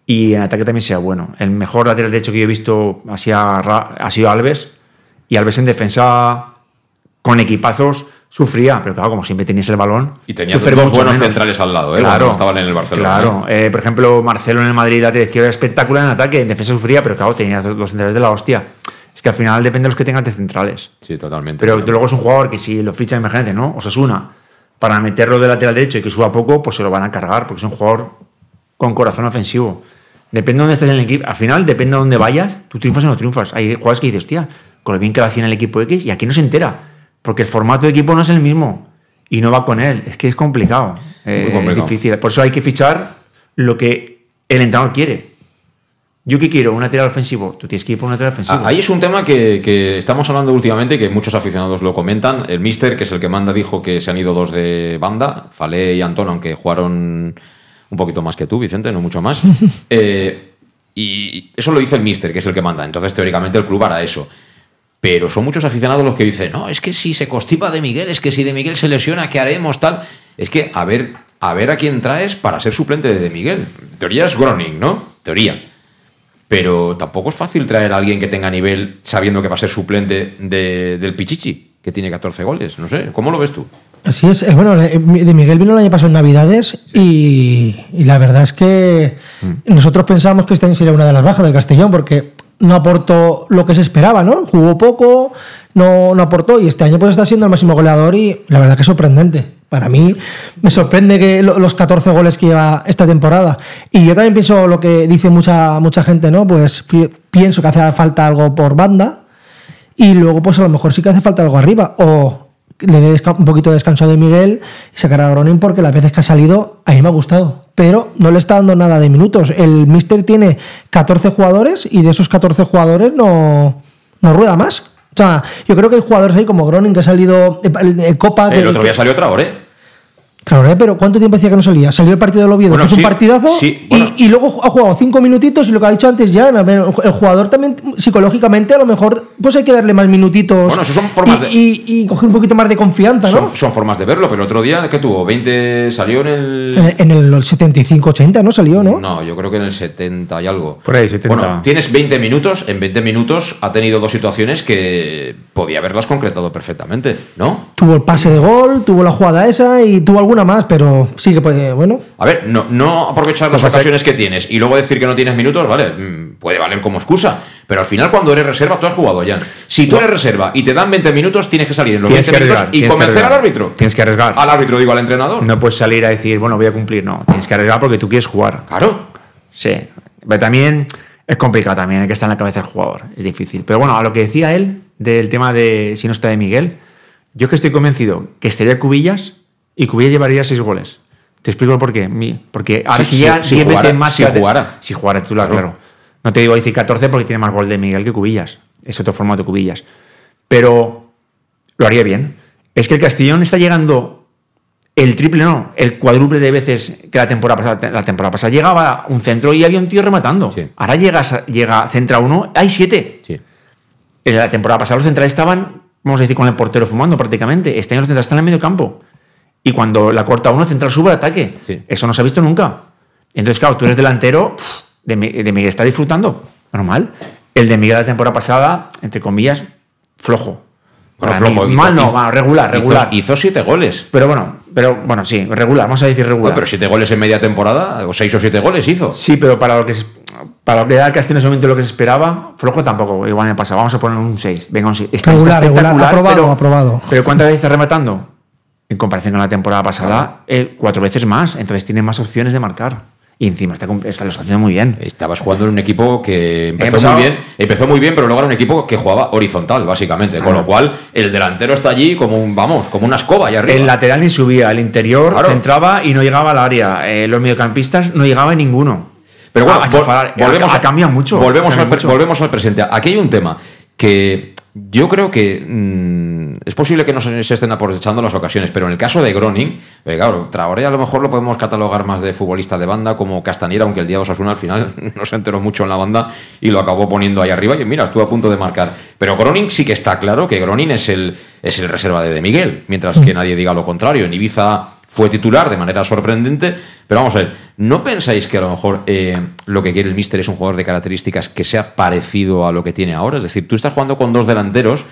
y en ataque también sea bueno. El mejor lateral derecho que yo he visto ha sido, ha sido Alves y Alves en defensa con equipazos sufría, pero claro, como siempre tenías el balón. Y tenía dos buenos menos. centrales al lado, ¿eh? Cuando estaban en el Barcelona. Claro, Eh, por ejemplo, Marcelo en el Madrid, lateral izquierdo era espectacular en ataque, en defensa sufría, pero claro, tenía dos dos centrales de la hostia. Es que al final depende de los que tengas de centrales. Sí, totalmente. Pero luego es un jugador que si lo ficha, imagínate, ¿no? Osasuna, para meterlo de lateral derecho y que suba poco, pues se lo van a cargar, porque es un jugador con corazón ofensivo. Depende de dónde estés en el equipo. Al final, depende de dónde vayas, tú triunfas o no triunfas. Hay jugadores que dices, hostia, con lo bien que lo hacía en el equipo X y aquí no se entera, porque el formato de equipo no es el mismo y no va con él. Es que es complicado. Eh, complicado. Es difícil. Por eso hay que fichar lo que el entrenador quiere. ¿Yo qué quiero? ¿Un lateral ofensivo? Tú tienes que ir por un lateral ofensivo. Ah, Ahí es un tema que, que estamos hablando últimamente, que muchos aficionados lo comentan. El Mister, que es el que manda, dijo que se han ido dos de banda, Falé y Antón, aunque jugaron un poquito más que tú, Vicente, no mucho más. Eh, Y eso lo dice el mister, que es el que manda. Entonces, teóricamente, el club hará eso. Pero son muchos aficionados los que dicen, no, es que si se constipa de Miguel, es que si de Miguel se lesiona, ¿qué haremos? Tal. Es que a ver, a ver a quién traes para ser suplente de, de Miguel. Teoría es Groning, ¿no? Teoría. Pero tampoco es fácil traer a alguien que tenga nivel sabiendo que va a ser suplente de- del Pichichi, que tiene 14 goles. No sé, ¿cómo lo ves tú? Así es. Eh, Bueno, eh, de Miguel vino el año pasado en Navidades y, y la verdad es que Mm. nosotros pensábamos que este año sería una de las bajas del Castellón porque no aportó lo que se esperaba, ¿no? Jugó poco, no, no aportó y este año pues está siendo el máximo goleador y la verdad que es sorprendente. Para mí me sorprende que lo- los 14 goles que lleva esta temporada. Y yo también pienso lo que dice mucha, mucha gente, ¿no? Pues pi- pienso que hace falta algo por banda y luego pues a lo mejor sí que hace falta algo arriba o le dé un poquito de descanso de Miguel y sacar a Gronin porque las veces que ha salido a mí me ha gustado pero no le está dando nada de minutos el Mister tiene 14 jugadores y de esos 14 jugadores no, no rueda más o sea yo creo que hay jugadores ahí como Gronin que ha salido en Copa que- El otro día que- salió Traoré. Traoré, pero ¿cuánto tiempo decía que no salía? Salió el partido del Oviedo, Bueno, que es sí, un partidazo, sí, y- bueno. y, luego ha jugado cinco minutitos y lo que ha dicho antes ya, el jugador también psicológicamente a lo mejor pues hay que darle más minutitos Bueno, eso son formas y, de- y- y coger un poquito más de confianza, ¿no? Son, son formas de verlo, pero el otro día, ¿qué tuvo? ¿20 salió en el...? En, en el 75-80, ¿no? Salió, ¿no? No, yo creo que en el 70 y algo. Por ahí, 70. Bueno, tienes 20 minutos, en 20 minutos ha tenido dos situaciones que podía haberlas concretado perfectamente, ¿no? Tuvo el pase de gol, tuvo la jugada esa y tuvo alguna más, pero sí que puede, bueno. A ver, no, no aprovechar las Pues ocasiones que tienes y luego decir que no tienes minutos, vale, mm, puede valer como excusa. Pero al final, cuando eres reserva, tú has jugado ya. Si tú eres reserva y te dan 20 minutos, tienes que salir en los Tienes 20 que minutos y convencer al árbitro. Tienes que arriesgar. Al árbitro, digo, al entrenador. No puedes salir a decir, bueno, voy a cumplir. No, tienes que arriesgar porque tú quieres jugar. Claro. Sí. Pero también es complicado también, hay que estar en la cabeza del jugador. Es difícil. Pero bueno, a lo que decía él del tema de si no está de Miguel, yo es que estoy convencido que estaría Cubillas y Cubillas llevaría seis goles. Te explico por qué. Porque ahora Sí, si sí, llega si 10 jugara, veces más si que- jugara. Si jugara titular, Claro. claro. No te digo decir 14 porque tiene más gol de Miguel que Cubillas. Es otro formato Cubillas. Pero lo haría bien. Es que el Castellón está llegando el triple, no, el cuádruple de veces que la temporada pasada. La temporada pasada llegaba un centro y había un tío rematando. Sí. Ahora llegas, llega, centra uno, hay siete. Sí. En la temporada pasada los centrales estaban, vamos a decir, con el portero fumando prácticamente. Este año los centrales están en el medio campo. Y cuando la corta uno, el central sube al ataque. Sí. Eso no se ha visto nunca. Entonces, claro, tú eres delantero, de, Mi- de Miguel está disfrutando. Normal. El de Miguel la temporada pasada, entre comillas, flojo. Bueno, Para mí, flojo, hizo- mal no, hizo- regular, hizo- regular. Hizo, siete goles. Pero bueno, pero bueno, sí, regular, vamos a decir regular. Bueno, pero siete goles en media temporada, o seis o siete goles hizo. Sí, pero para lo que para lo que el Castillo en ese momento lo que se esperaba, flojo tampoco, igual me pasa. Vamos a poner un 6. Venga, un 6. Está, Regular, está regular, aprobado, pero, aprobado. Pero ¿cuántas veces está rematando? En comparación con la temporada pasada, eh, cuatro veces más. Entonces tiene más opciones de marcar. Y encima está, lo está haciendo muy bien. Estabas jugando en un equipo que empezó muy bien, empezó muy bien, pero luego era un equipo que jugaba horizontal, básicamente. Con lo cual, el delantero está allí como un, vamos, como una escoba allá arriba. El lateral ni subía, el interior Claro. centraba y no llegaba al área. Eh, los mediocampistas no llegaban ninguno. Pero bueno, Ah, a vol- volvemos a, mucho. Volvemos cambia al, mucho. volvemos al presente. Aquí hay un tema que yo creo que mm, es posible que no se, se estén aprovechando las ocasiones, pero en el caso de Groning, eh, claro, Traoré a lo mejor lo podemos catalogar más de futbolista de banda como Castañera, aunque el día de Osasuna al final no se enteró mucho en la banda y lo acabó poniendo ahí arriba y mira, estuvo a punto de marcar. Pero Groning sí que está claro que Groning es el, es el reserva de, de Miguel, mientras que nadie diga lo contrario. En Ibiza fue titular de manera sorprendente, pero vamos a ver, ¿no pensáis que a lo mejor eh, lo que quiere el Mister es un jugador de características que sea parecido a lo que tiene ahora? Es decir, tú estás jugando con dos delanteros.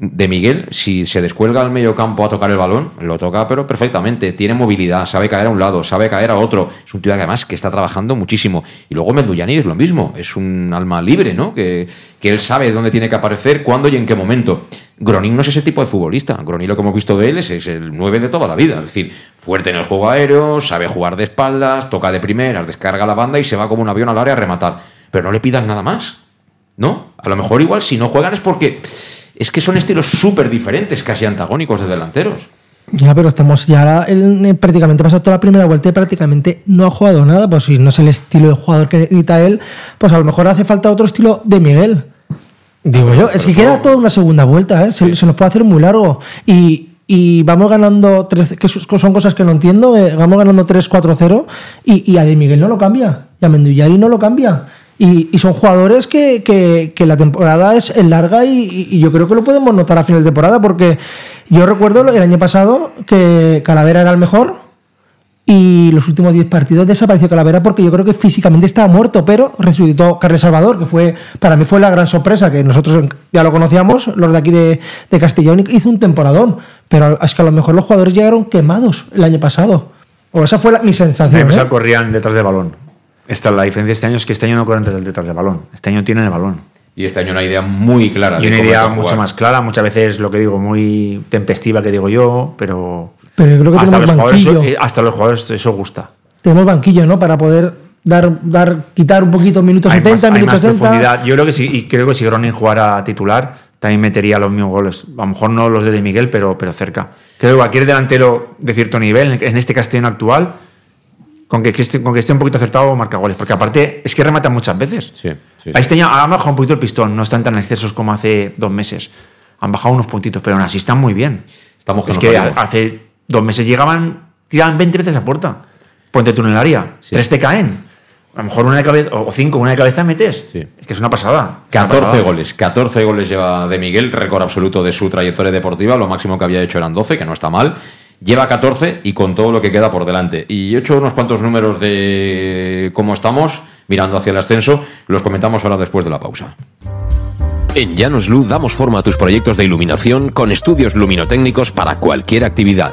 De Miguel, si se descuelga al medio campo a tocar el balón, lo toca, pero perfectamente. Tiene movilidad, sabe caer a un lado, sabe caer a otro. Es un tío que además que está trabajando muchísimo. Y luego Menduyani es lo mismo, es un alma libre, ¿no? Que, que él sabe dónde tiene que aparecer, cuándo y en qué momento. Gronin no es ese tipo de futbolista. Gronin lo que hemos visto de él es, el 9 de toda la vida. Es decir, fuerte en el juego aéreo, sabe jugar de espaldas, toca de primeras, descarga la banda y se va como un avión al área a rematar. Pero no le pidas nada más. ¿No? A lo mejor igual si no juegan es porque es que son estilos súper diferentes, casi antagónicos de delanteros. Ya, pero estamos ya prácticamente pasado toda la primera vuelta y prácticamente no ha jugado nada. Pues si no es el estilo de jugador que necesita él, pues a lo mejor hace falta otro estilo de Miguel. Digo yo, es que queda toda una segunda vuelta, ¿eh? se, se nos puede hacer muy largo. Y, y vamos ganando, tres, que son cosas que no entiendo, eh, vamos ganando 3-4-0 y, y a De Miguel no lo cambia, y a Menduyari no lo cambia. Y, y son jugadores que, que- que la temporada es larga y, y yo creo que lo podemos notar a final de temporada porque yo recuerdo el año pasado que Calavera era el mejor y los últimos 10 partidos desapareció Calavera porque yo creo que físicamente estaba muerto, pero resucitó Carles Salvador, que fue para mí fue la gran sorpresa, que nosotros ya lo conocíamos, los de aquí de, de Castellón, hizo un temporadón. Pero es que a lo mejor los jugadores llegaron quemados el año pasado. O esa fue la- mi El sensación. año ¿eh? pasado corrían detrás del balón. Esta, la diferencia de este año es que este año no corren detrás detrás del balón. Este año tienen el balón. Y este año una idea muy clara. Y de una cómo idea mucho jugar. más clara, muchas veces lo que digo, muy tempestiva que digo yo, pero, Pero yo creo que hasta, los tenemos jugadores, banquillo. eh, hasta los jugadores eso gusta. Tenemos banquillo, ¿no? Para poder dar, dar quitar un poquito minutos Hay 70, más, minutos más 70. profundidad. Yo creo que sí, y creo que si Gronin jugara titular, también metería los mismos goles. A lo mejor no los de De Miguel, pero, pero cerca. Creo que cualquier delantero de cierto nivel, en este Castellón actual, con que, que esté, con que esté un poquito acertado, marca goles. Porque aparte, es que rematan muchas veces. Sí, sí, A Este año han bajado un poquito el pistón, no están tan excesos como hace dos meses. Han bajado unos puntitos, pero aún así están muy bien. Estamos que es que valemos. hace dos meses llegaban, tiraban 20 veces a puerta. Ponte tú en el área, tres te caen. A lo mejor una de cabeza, o cinco, una de cabeza metes. Es que es una pasada. Una 14 pasada. goles, 14 goles lleva de Miguel, récord absoluto de su trayectoria deportiva. Lo máximo que había hecho eran 12, que no está mal. Lleva 14 y con todo lo que queda por delante. Y he hecho unos cuantos números de cómo estamos, mirando hacia el ascenso. Los comentamos ahora después de la pausa. En Llanos Luz damos forma a tus proyectos de iluminación con estudios luminotécnicos para cualquier actividad.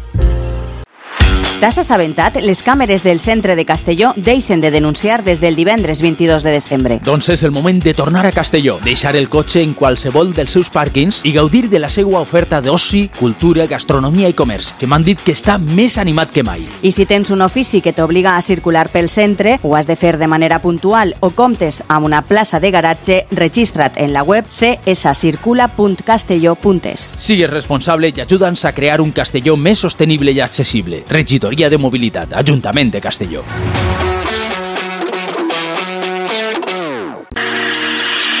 T'has assabentat? Les càmeres del centre de Castelló deixen de denunciar des del divendres 22 de desembre. Doncs és el moment de tornar a Castelló, deixar el cotxe en qualsevol dels seus pàrquings i gaudir de la seva oferta d'oci, cultura, gastronomia i comerç, que m'han dit que està més animat que mai. I si tens un ofici que t'obliga a circular pel centre, ho has de fer de manera puntual o comptes amb una plaça de garatge, registra't en la web cscircula.castelló.es. Sigues responsable i ajuda'ns a crear un Castelló més sostenible i accessible. De Mobilitat, Ajuntament de Castelló.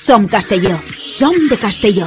Som Castelló. Som de Castelló.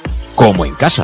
como en casa.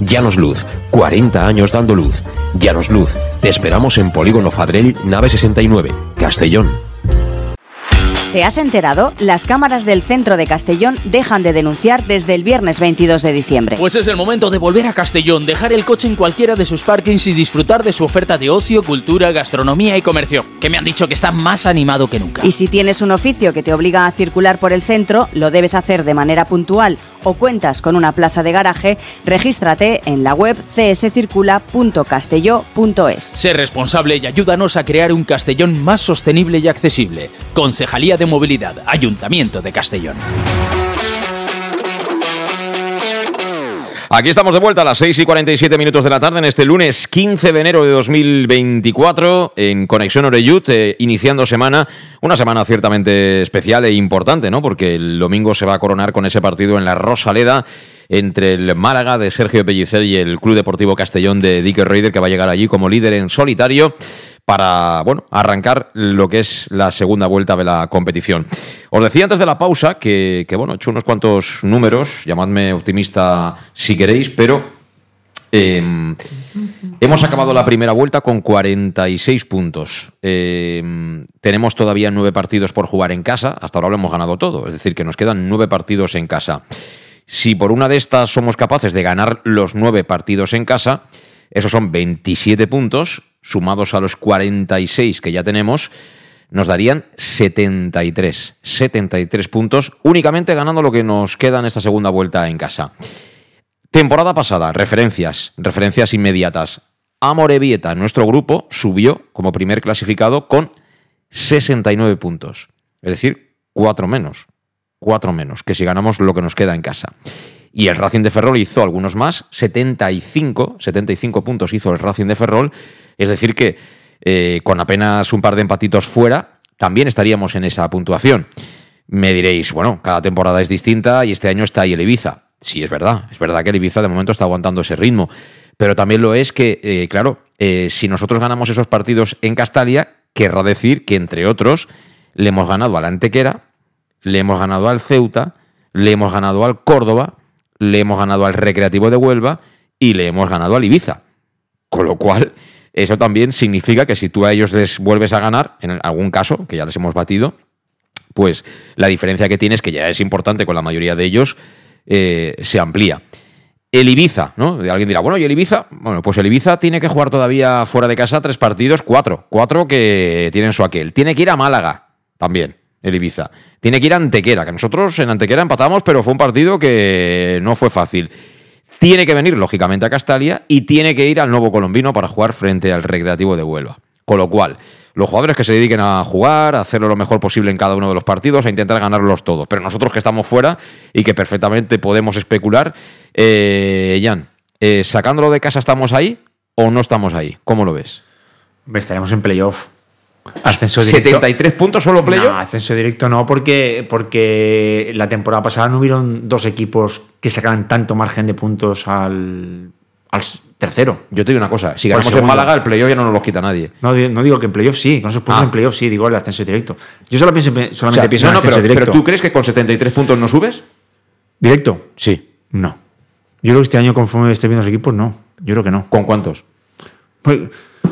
Llanos Luz, 40 años dando luz. Llanos Luz, te esperamos en Polígono Fadrell, nave 69, Castellón. ¿Te has enterado? Las cámaras del centro de Castellón dejan de denunciar desde el viernes 22 de diciembre. Pues es el momento de volver a Castellón, dejar el coche en cualquiera de sus parkings y disfrutar de su oferta de ocio, cultura, gastronomía y comercio, que me han dicho que está más animado que nunca. Y si tienes un oficio que te obliga a circular por el centro, lo debes hacer de manera puntual o cuentas con una plaza de garaje, regístrate en la web cscircula.castelló.es. Sé responsable y ayúdanos a crear un Castellón más sostenible y accesible. Concejalía de Movilidad, Ayuntamiento de Castellón. Aquí estamos de vuelta a las 6 y 47 minutos de la tarde en este lunes 15 de enero de 2024 en Conexión Oreyut, eh, iniciando semana, una semana ciertamente especial e importante, ¿no? Porque el domingo se va a coronar con ese partido en la Rosaleda entre el Málaga de Sergio Pellicer y el Club Deportivo Castellón de Dicker Raider, que va a llegar allí como líder en solitario para bueno, arrancar lo que es la segunda vuelta de la competición. Os decía antes de la pausa que, que bueno, he hecho unos cuantos números, llamadme optimista si queréis, pero eh, hemos acabado la primera vuelta con 46 puntos. Eh, tenemos todavía nueve partidos por jugar en casa, hasta ahora lo hemos ganado todo, es decir, que nos quedan nueve partidos en casa. Si por una de estas somos capaces de ganar los nueve partidos en casa, esos son 27 puntos, sumados a los 46 que ya tenemos, nos darían 73. 73 puntos, únicamente ganando lo que nos queda en esta segunda vuelta en casa. Temporada pasada, referencias, referencias inmediatas. Amorebieta, nuestro grupo, subió como primer clasificado con 69 puntos. Es decir, 4 menos. 4 menos, que si ganamos lo que nos queda en casa. Y el Racing de Ferrol hizo algunos más, 75, 75 puntos hizo el Racing de Ferrol. Es decir, que eh, con apenas un par de empatitos fuera, también estaríamos en esa puntuación. Me diréis, bueno, cada temporada es distinta y este año está ahí el Ibiza. Sí, es verdad, es verdad que el Ibiza de momento está aguantando ese ritmo. Pero también lo es que, eh, claro, eh, si nosotros ganamos esos partidos en Castalia, querrá decir que, entre otros, le hemos ganado al Antequera, le hemos ganado al Ceuta, le hemos ganado al Córdoba, le hemos ganado al Recreativo de Huelva y le hemos ganado al Ibiza. Con lo cual, eso también significa que si tú a ellos les vuelves a ganar, en algún caso, que ya les hemos batido, pues la diferencia que tienes, que ya es importante con la mayoría de ellos, eh, se amplía. El Ibiza, ¿no? Alguien dirá, bueno, ¿y el Ibiza? Bueno, pues el Ibiza tiene que jugar todavía fuera de casa tres partidos, cuatro. Cuatro que tienen su aquel. Tiene que ir a Málaga también, el Ibiza. Tiene que ir a Antequera, que nosotros en Antequera empatamos, pero fue un partido que no fue fácil. Tiene que venir, lógicamente, a Castalia y tiene que ir al Nuevo Colombino para jugar frente al Recreativo de Huelva. Con lo cual, los jugadores que se dediquen a jugar, a hacerlo lo mejor posible en cada uno de los partidos, a intentar ganarlos todos. Pero nosotros que estamos fuera y que perfectamente podemos especular, eh, Jan, eh, ¿sacándolo de casa estamos ahí o no estamos ahí? ¿Cómo lo ves? Estaremos en playoff. Ascenso directo. 73 puntos solo playoff. No, ascenso directo no, porque, porque la temporada pasada no hubieron dos equipos que sacaran tanto margen de puntos al, al tercero. Yo te digo una cosa, si ganamos en. Málaga, el playoff ya no nos lo quita nadie. No, no digo que en playoff sí, con esos puntos Ah. en playoff sí, digo el ascenso directo. Yo solo pienso, solamente O sea, pienso no, en el ascenso pero, directo. pero ¿tú crees que con 73 puntos no subes? ¿Directo? Sí. No. Yo creo que este año, conforme esté viendo los equipos, no. Yo creo que no. ¿Con cuántos? Pues,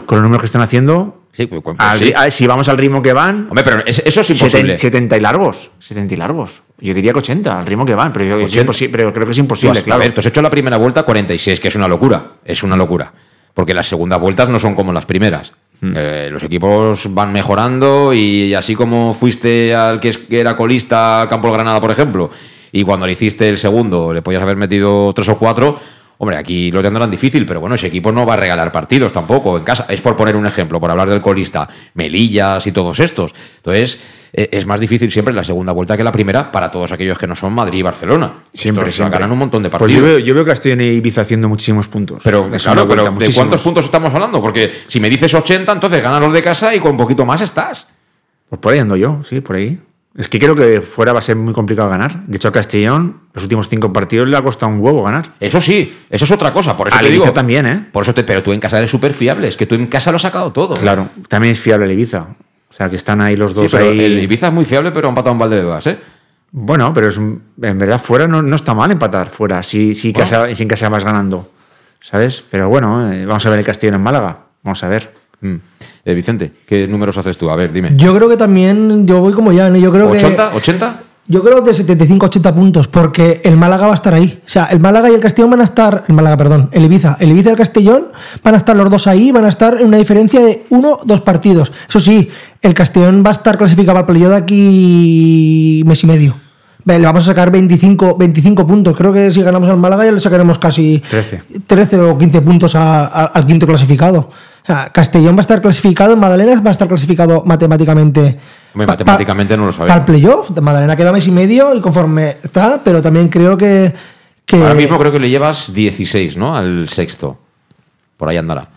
con los números que están haciendo, Sí, pues, pues, al- sí. a- si vamos al ritmo que van, Hombre, pero es- eso es imposible. 70 y largos. 70 y largos. Yo diría que 80, al ritmo que van, pero, yo- es 80. imposi- pero creo que es imposible, has, claro. A ver, tú has hecho la primera vuelta 46, que es una locura. Es una locura. Porque las segundas vueltas no son como las primeras. Hmm. Eh, los equipos van mejorando y así como fuiste al que era colista Campo Granada, por ejemplo, y cuando le hiciste el segundo le podías haber metido tres o cuatro, hombre, aquí lo tendrán difícil, pero bueno, ese equipo no va a regalar partidos tampoco en casa. Es por poner un ejemplo, por hablar del colista, Melillas y todos estos. Entonces, eh, es más difícil siempre la segunda vuelta que la primera para todos aquellos que no son Madrid y Barcelona. Siempre, Estos siempre. ganan un montón de Pues partidos. yo veo, yo veo Castellón y Ibiza haciendo muchísimos puntos. Pero, Es claro, una pero vuelta, ¿de cuántos puntos estamos hablando? Porque si me dices 80, entonces ganan los de casa y con un poquito más estás. Pues por ahí ando yo, sí, por ahí. Es que creo que fuera va a ser muy complicado ganar. De hecho, a Castellón, los últimos cinco partidos le ha costado un huevo ganar. Eso sí, eso es otra cosa. Por eso Al te Ibiza digo. también, ¿eh? Por eso te, pero tú en casa eres súper fiable. Es que tú en casa lo has sacado todo. Claro, también es fiable el Ibiza. O sea, que están ahí los Sí, dos pero ahí. el Ibiza es muy fiable, pero ha empatado un balde de bebas, ¿eh? Bueno, pero es en verdad fuera no, no está mal empatar fuera, si, si, Bueno. casa, si en casa vas ganando. ¿Sabes? Pero bueno, eh, vamos a ver el Castellón en Málaga. Vamos a ver. Mm. Eh, Vicente, ¿qué números haces tú? A ver, dime. Yo creo que también, yo voy como ya, ¿no? yo creo que... ¿80? ¿80? Yo creo de 75-80 puntos, porque el Málaga va a estar ahí. O sea, el Málaga y el Castellón van a estar. El Málaga, perdón, el Ibiza. El Ibiza y el Castellón van a estar los dos ahí, van a estar en una diferencia de uno, dos partidos. Eso sí, el Castellón va a estar clasificado al playoff de aquí mes y medio. Le vamos a sacar 25, 25 puntos. Creo que si ganamos al Málaga ya le sacaremos casi 13. 13 o 15 puntos a- a- al quinto clasificado. Castellón va a estar clasificado, en Madalena va a estar clasificado matemáticamente. Hombre, Pa- matemáticamente no lo Para el sabemos. playoff, de Madalena queda mes y medio y conforme está, pero también creo que. que Ahora mismo creo que le llevas 16, ¿no? Al sexto. Por ahí andará.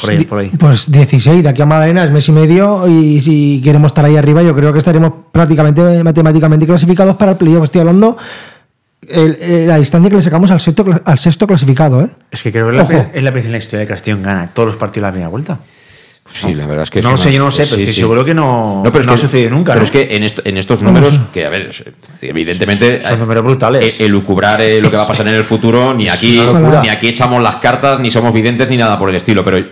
Por ahí, por ahí. Pues 16, de aquí a Madalena es mes y medio y si queremos estar ahí arriba, yo creo que estaremos prácticamente matemáticamente clasificados para el playoff. Estoy hablando el- el- la distancia que le sacamos al sexto, al sexto clasificado, ¿eh? Es que creo que es la, Ojo. es la vez en la historia de Castellón gana todos los partidos de la primera vuelta. Sí, la verdad es que No lo sé, yo no lo sé, pero sí, estoy sí. seguro que no, No, pero es no que- ha sucedido nunca. Pero ¿no? es que en, esto- en estos números, que a ver, es- evidentemente. Son eh, números brutales. eh, elucubrar eh, lo que va a pasar en el futuro, ni aquí, ni aquí echamos las cartas, ni somos videntes, ni nada por el estilo. Pero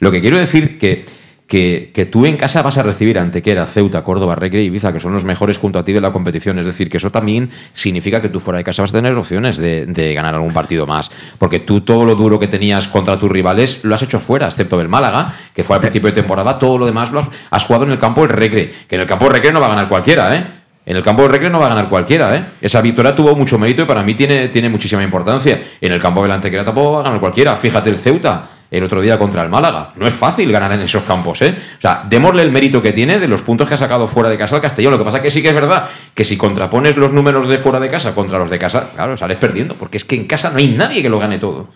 lo que quiero decir que, que, tú en casa vas a recibir ante que era Ceuta, Córdoba, Recre y Ibiza, que son los mejores junto a ti de la competición. Es decir, que eso también significa que tú fuera de casa vas a tener opciones de, de ganar algún partido más. Porque tú todo lo duro que tenías contra tus rivales lo has hecho fuera, excepto el Málaga, que fue al principio de temporada. Todo lo demás lo has, jugado en el campo del Recre. Que en el campo del Recre no va a ganar cualquiera, ¿eh? En el campo del Recre no va a ganar cualquiera, ¿eh? Esa victoria tuvo mucho mérito y para mí tiene, tiene muchísima importancia. En el campo del Antequera tampoco va a ganar cualquiera. Fíjate el Ceuta el otro día contra el Málaga. No es fácil ganar en esos campos, ¿eh? O sea, démosle el mérito que tiene de los puntos que ha sacado fuera de casa al Castellón. Lo que pasa que sí que es verdad que si contrapones los números de fuera de casa contra los de casa, claro, sales perdiendo, porque es que en casa no hay nadie que lo gane todo.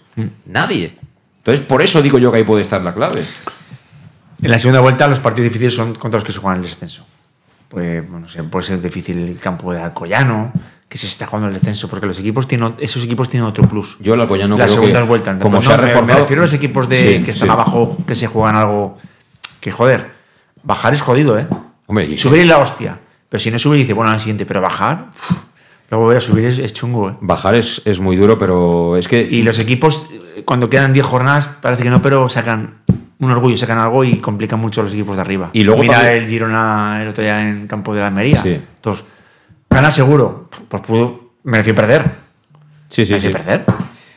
Nadie. Entonces, por eso digo yo que ahí puede estar la clave. En la segunda vuelta los partidos difíciles son contra los que se juegan el descenso. Pues, bueno, puede ser difícil el campo de Alcoyano, que se está jugando el descenso, porque los equipos tienen, esos equipos tienen otro plus. Yo el Alcoyano Las creo que, segundas vueltas. como se ha reforzado- Me refiero a los equipos de, Sí, que están sí. abajo, que se juegan algo. Que joder, bajar es jodido, ¿eh? Hombre, subir es la hostia. Pero si no subir, dice, bueno, al siguiente, pero bajar. luego volver a subir es, es chungo, ¿eh? Bajar es, es muy duro, pero es que. Y los equipos, eh, cuando quedan 10 jornadas, parece que no, pero sacan un orgullo, sacan algo y complican mucho a los equipos de arriba. Y luego Mira también- el Girona el otro día en campo de la Almería. Sí. Entonces, gana seguro. Pues pudo, mereció perder. Sí, sí, mereció sí. perder.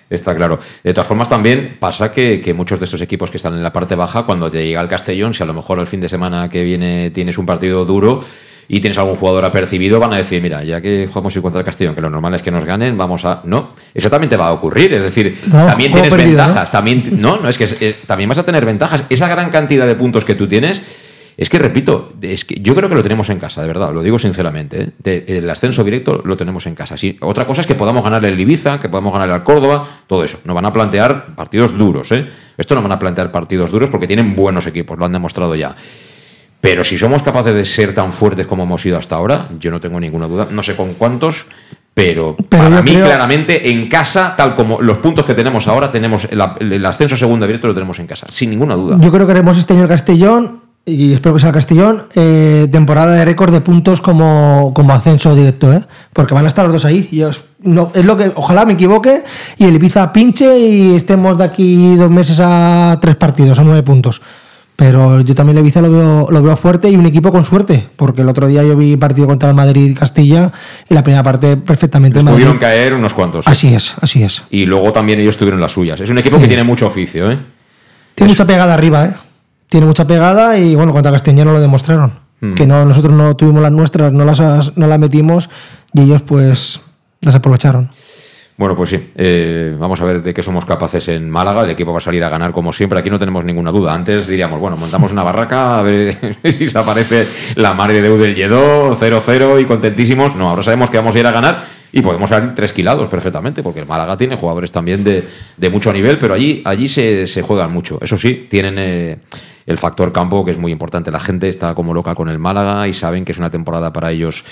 Está claro. De todas formas, también pasa que, que muchos de estos equipos que están en la parte baja, cuando te llega el Castellón, si a lo mejor el fin de semana que viene tienes un partido duro y tienes algún jugador apercibido, van a decir, mira, ya que jugamos contra el Castellón, que lo normal es que nos ganen, vamos a... No, eso también te va a ocurrir. Es decir, No, también tienes perdido, ventajas. También, no, no, es que es- eh, también vas a tener ventajas. Esa gran cantidad de puntos que tú tienes... Es que repito, es que yo creo que lo tenemos en casa, de verdad, lo digo sinceramente. ¿eh? De- el ascenso directo lo tenemos en casa. Sí, otra cosa es que podamos ganar el Ibiza, que podamos ganar al Córdoba, todo eso. Nos van a plantear partidos duros, ¿eh? Esto no van a plantear partidos duros porque tienen buenos equipos, lo han demostrado ya. Pero si somos capaces de ser tan fuertes como hemos sido hasta ahora, yo no tengo ninguna duda. No sé con cuántos, Pero, Pero para mí, creo- claramente, en casa, tal como los puntos que tenemos ahora, tenemos el, el ascenso segundo directo lo tenemos en casa, sin ninguna duda. Yo creo que haremos este año el Castellón, y espero que sea el Castellón, eh, temporada de récord de puntos como, como ascenso directo, ¿eh? Porque van a estar los dos ahí. Y os- no, es lo que, ojalá me equivoque y el Ibiza pinche y estemos de aquí dos meses a tres partidos, a nueve puntos. Pero yo también el Ibiza lo veo, lo veo fuerte y un equipo con suerte, porque el otro día yo vi partido contra el Madrid y Castilla y la primera parte perfectamente Tuvieron Madrid. caer unos cuantos. sí. Así es, así es. Y luego también ellos tuvieron las suyas. Es un equipo Sí. que tiene mucho oficio, ¿eh? Tiene mucha pegada arriba, ¿eh? Tiene mucha pegada y bueno, contra Castellano lo demostraron. Mm. Que no, nosotros no tuvimos las nuestras, no las, no las metimos y ellos pues las aprovecharon. Bueno, pues sí. eh, vamos a ver de qué somos capaces en Málaga. El equipo va a salir a ganar como siempre. Aquí no tenemos ninguna duda. Antes diríamos, bueno, montamos una barraca a ver si se aparece la madre de U del Lledó, 0-0 y contentísimos. No, ahora sabemos que vamos a ir a ganar y podemos salir tres quilados perfectamente, porque el Málaga tiene jugadores también de, de mucho nivel, pero allí, allí se, se juegan mucho. Eso sí, tienen eh, el factor campo que es muy importante. La gente está como loca con el Málaga y saben que es una temporada para ellos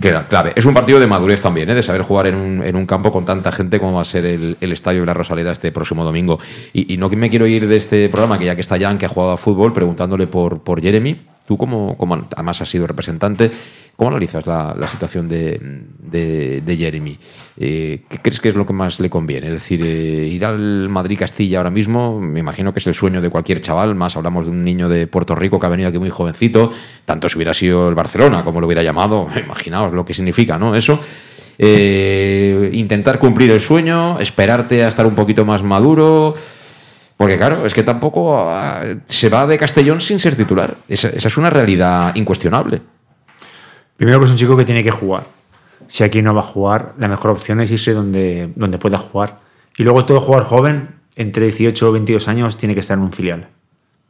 que era clave. Es un partido de madurez también, ¿eh? de saber jugar en un, en un campo con tanta gente como va a ser el, Estadio de la Rosaleda este próximo domingo. Y, no me quiero ir de este programa, que ya que está Jan, que ha jugado a fútbol, preguntándole por, Jeremy. Tú, como, como además has sido representante, ¿cómo analizas la, situación de, Jeremy? Eh, ¿Qué crees que es lo que más le conviene? Es decir, eh, ir al Madrid-Castilla ahora mismo, me imagino que es el sueño de cualquier chaval, más hablamos de un niño de Puerto Rico que ha venido aquí muy jovencito, tanto si hubiera sido el Barcelona como lo hubiera llamado, lo que significa, ¿no? Eso. Eh, intentar cumplir el sueño, esperarte a estar un poquito más maduro. Porque claro, es que tampoco ah, se va de Castellón sin ser titular. Esa, esa es una realidad incuestionable. Primero que es un chico que tiene que jugar. Si aquí no va a jugar, la mejor opción es irse donde, donde pueda jugar. Y luego todo jugador joven, entre 18 o 22 años, tiene que estar en un filial.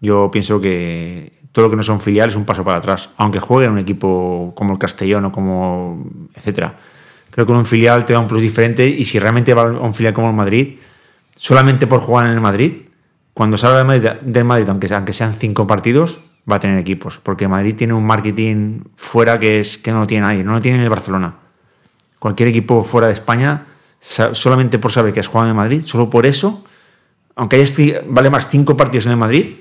Yo pienso que todo lo que no son filial es un paso para atrás. Aunque juegue en un equipo como el Castellón o como. etcétera. Creo que un filial te da un plus diferente y si realmente va a un filial como el Madrid, solamente por jugar en el Madrid, cuando salga del Madrid, aunque, sea- aunque sean cinco partidos, va a tener equipos. Porque Madrid tiene un marketing fuera que, es, que no lo tiene nadie, no lo tiene el Barcelona. Cualquier equipo fuera de España, solamente por saber que has jugado en el Madrid, solo por eso, aunque hayas vale más cinco partidos en el Madrid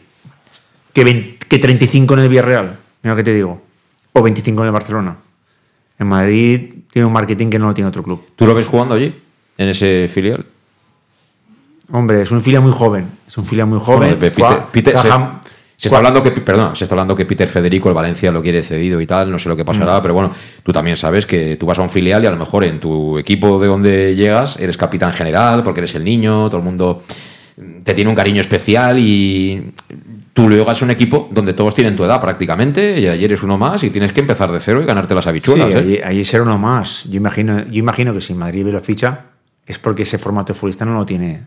que, 20 que 35 en el Villarreal, mira lo que te digo, o 25 en el Barcelona. En Madrid tiene un marketing que no lo tiene otro club. ¿Tú lo ves jugando allí, en ese filial? Hombre, es un filial muy joven. Es un filial muy joven. Bueno, de Peter- Juega- Peter- se, trabaja- se está hablando que, perdón, se está hablando que Peter Federico, el Valencia, lo quiere cedido y tal, no sé lo que pasará, Mm. pero bueno, tú también sabes que tú vas a un filial y a lo mejor en tu equipo de donde llegas eres capitán general porque eres el niño, todo el mundo te tiene un cariño especial y tú luego a un equipo donde todos tienen tu edad prácticamente y ayer eres uno más y tienes que empezar de cero y ganarte las habichuelas. Sí, ¿eh? uno más. Yo imagino, yo imagino que si Madrid B lo ficha es porque ese formato de futbolista no lo tiene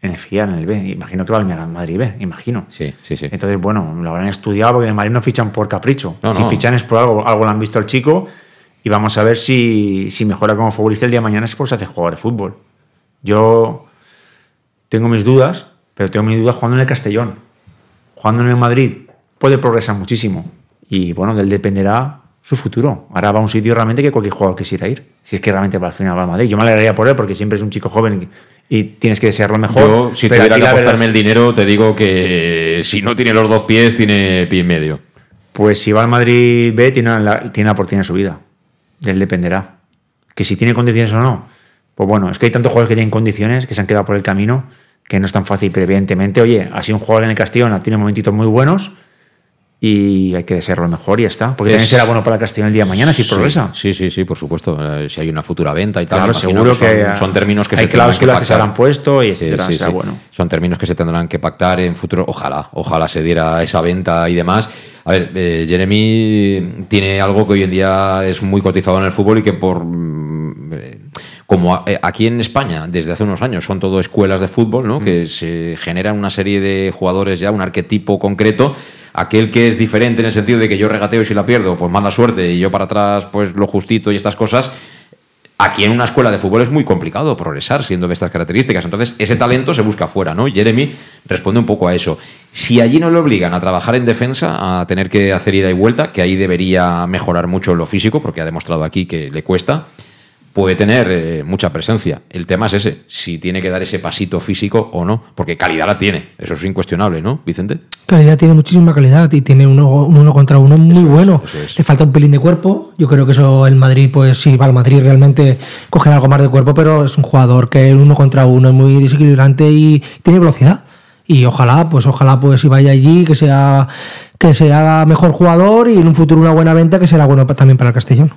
en el filial, en el B. Imagino que va a venir a Madrid B, imagino. Sí, sí, sí. Entonces, bueno, lo habrán estudiado porque en Madrid no fichan por capricho. No, si no. fichan es por algo, algo lo han visto al chico y vamos a ver si, si mejora como futbolista el día de mañana es por se hace jugador de fútbol. Yo tengo mis dudas, pero tengo mis dudas jugando en el Castellón. Jugando en el Madrid puede progresar muchísimo. Y bueno, del dependerá su futuro. Ahora va a un sitio realmente que cualquier jugador quisiera ir. Si es que realmente va al final va al Madrid. Yo me alegraría por él porque siempre es un chico joven y, tienes que desearlo mejor. Yo, si tuviera que apostarme el dinero, te digo que si no tiene los dos pies, tiene pie y medio. Pues si va al Madrid B, tiene la, tiene la oportunidad de su vida. De él dependerá. Que si tiene condiciones o no. Pues bueno, es que hay tantos jugadores que tienen condiciones que se han quedado por el camino que no es tan fácil. Pero evidentemente, oye, ha sido un jugador en el Castellón, tiene momentitos muy buenos y hay que desearlo mejor y ya está. Porque Es- también será bueno para el Castellón el día de mañana si Sí, progresa. Sí, sí, sí, por supuesto. Eh, si hay una futura venta y tal, Claro, seguro son, que son términos que hay se tendrán cláusulas que se habrán puesto y etcétera, sí, será sí. bueno. Son términos que se tendrán que pactar en futuro. Ojalá, ojalá se diera esa venta y demás. A ver, eh, Jeremy tiene algo que hoy en día es muy cotizado en el fútbol y que por como eh, aquí en España desde hace unos años son todo escuelas de fútbol, ¿no? Que se generan una serie de jugadores ya, un arquetipo concreto. Aquel que es diferente en el sentido de que yo regateo y si la pierdo, pues mala suerte y yo para atrás, pues lo justito y estas cosas. Aquí en una escuela de fútbol es muy complicado progresar siendo de estas características. Entonces, ese talento se busca fuera, ¿no? Jeremy responde un poco a eso. Si allí no le obligan a trabajar en defensa, a tener que hacer ida y vuelta, que ahí debería mejorar mucho lo físico, porque ha demostrado aquí que le cuesta, puede tener eh, mucha presencia. El tema es ese, si tiene que dar ese pasito físico o no, porque calidad la tiene, eso es incuestionable, ¿no, Vicente? Calidad tiene muchísima calidad y tiene uno, un uno contra uno muy bueno. Le falta un pelín de cuerpo. Yo creo que eso el Madrid, pues si va al Madrid realmente coger algo más de cuerpo, pero es un jugador que el uno contra uno es muy desequilibrante y tiene velocidad. Y ojalá, pues ojalá pues si vaya allí, que sea que sea mejor jugador y en un futuro una buena venta que será bueno también para el Castellón.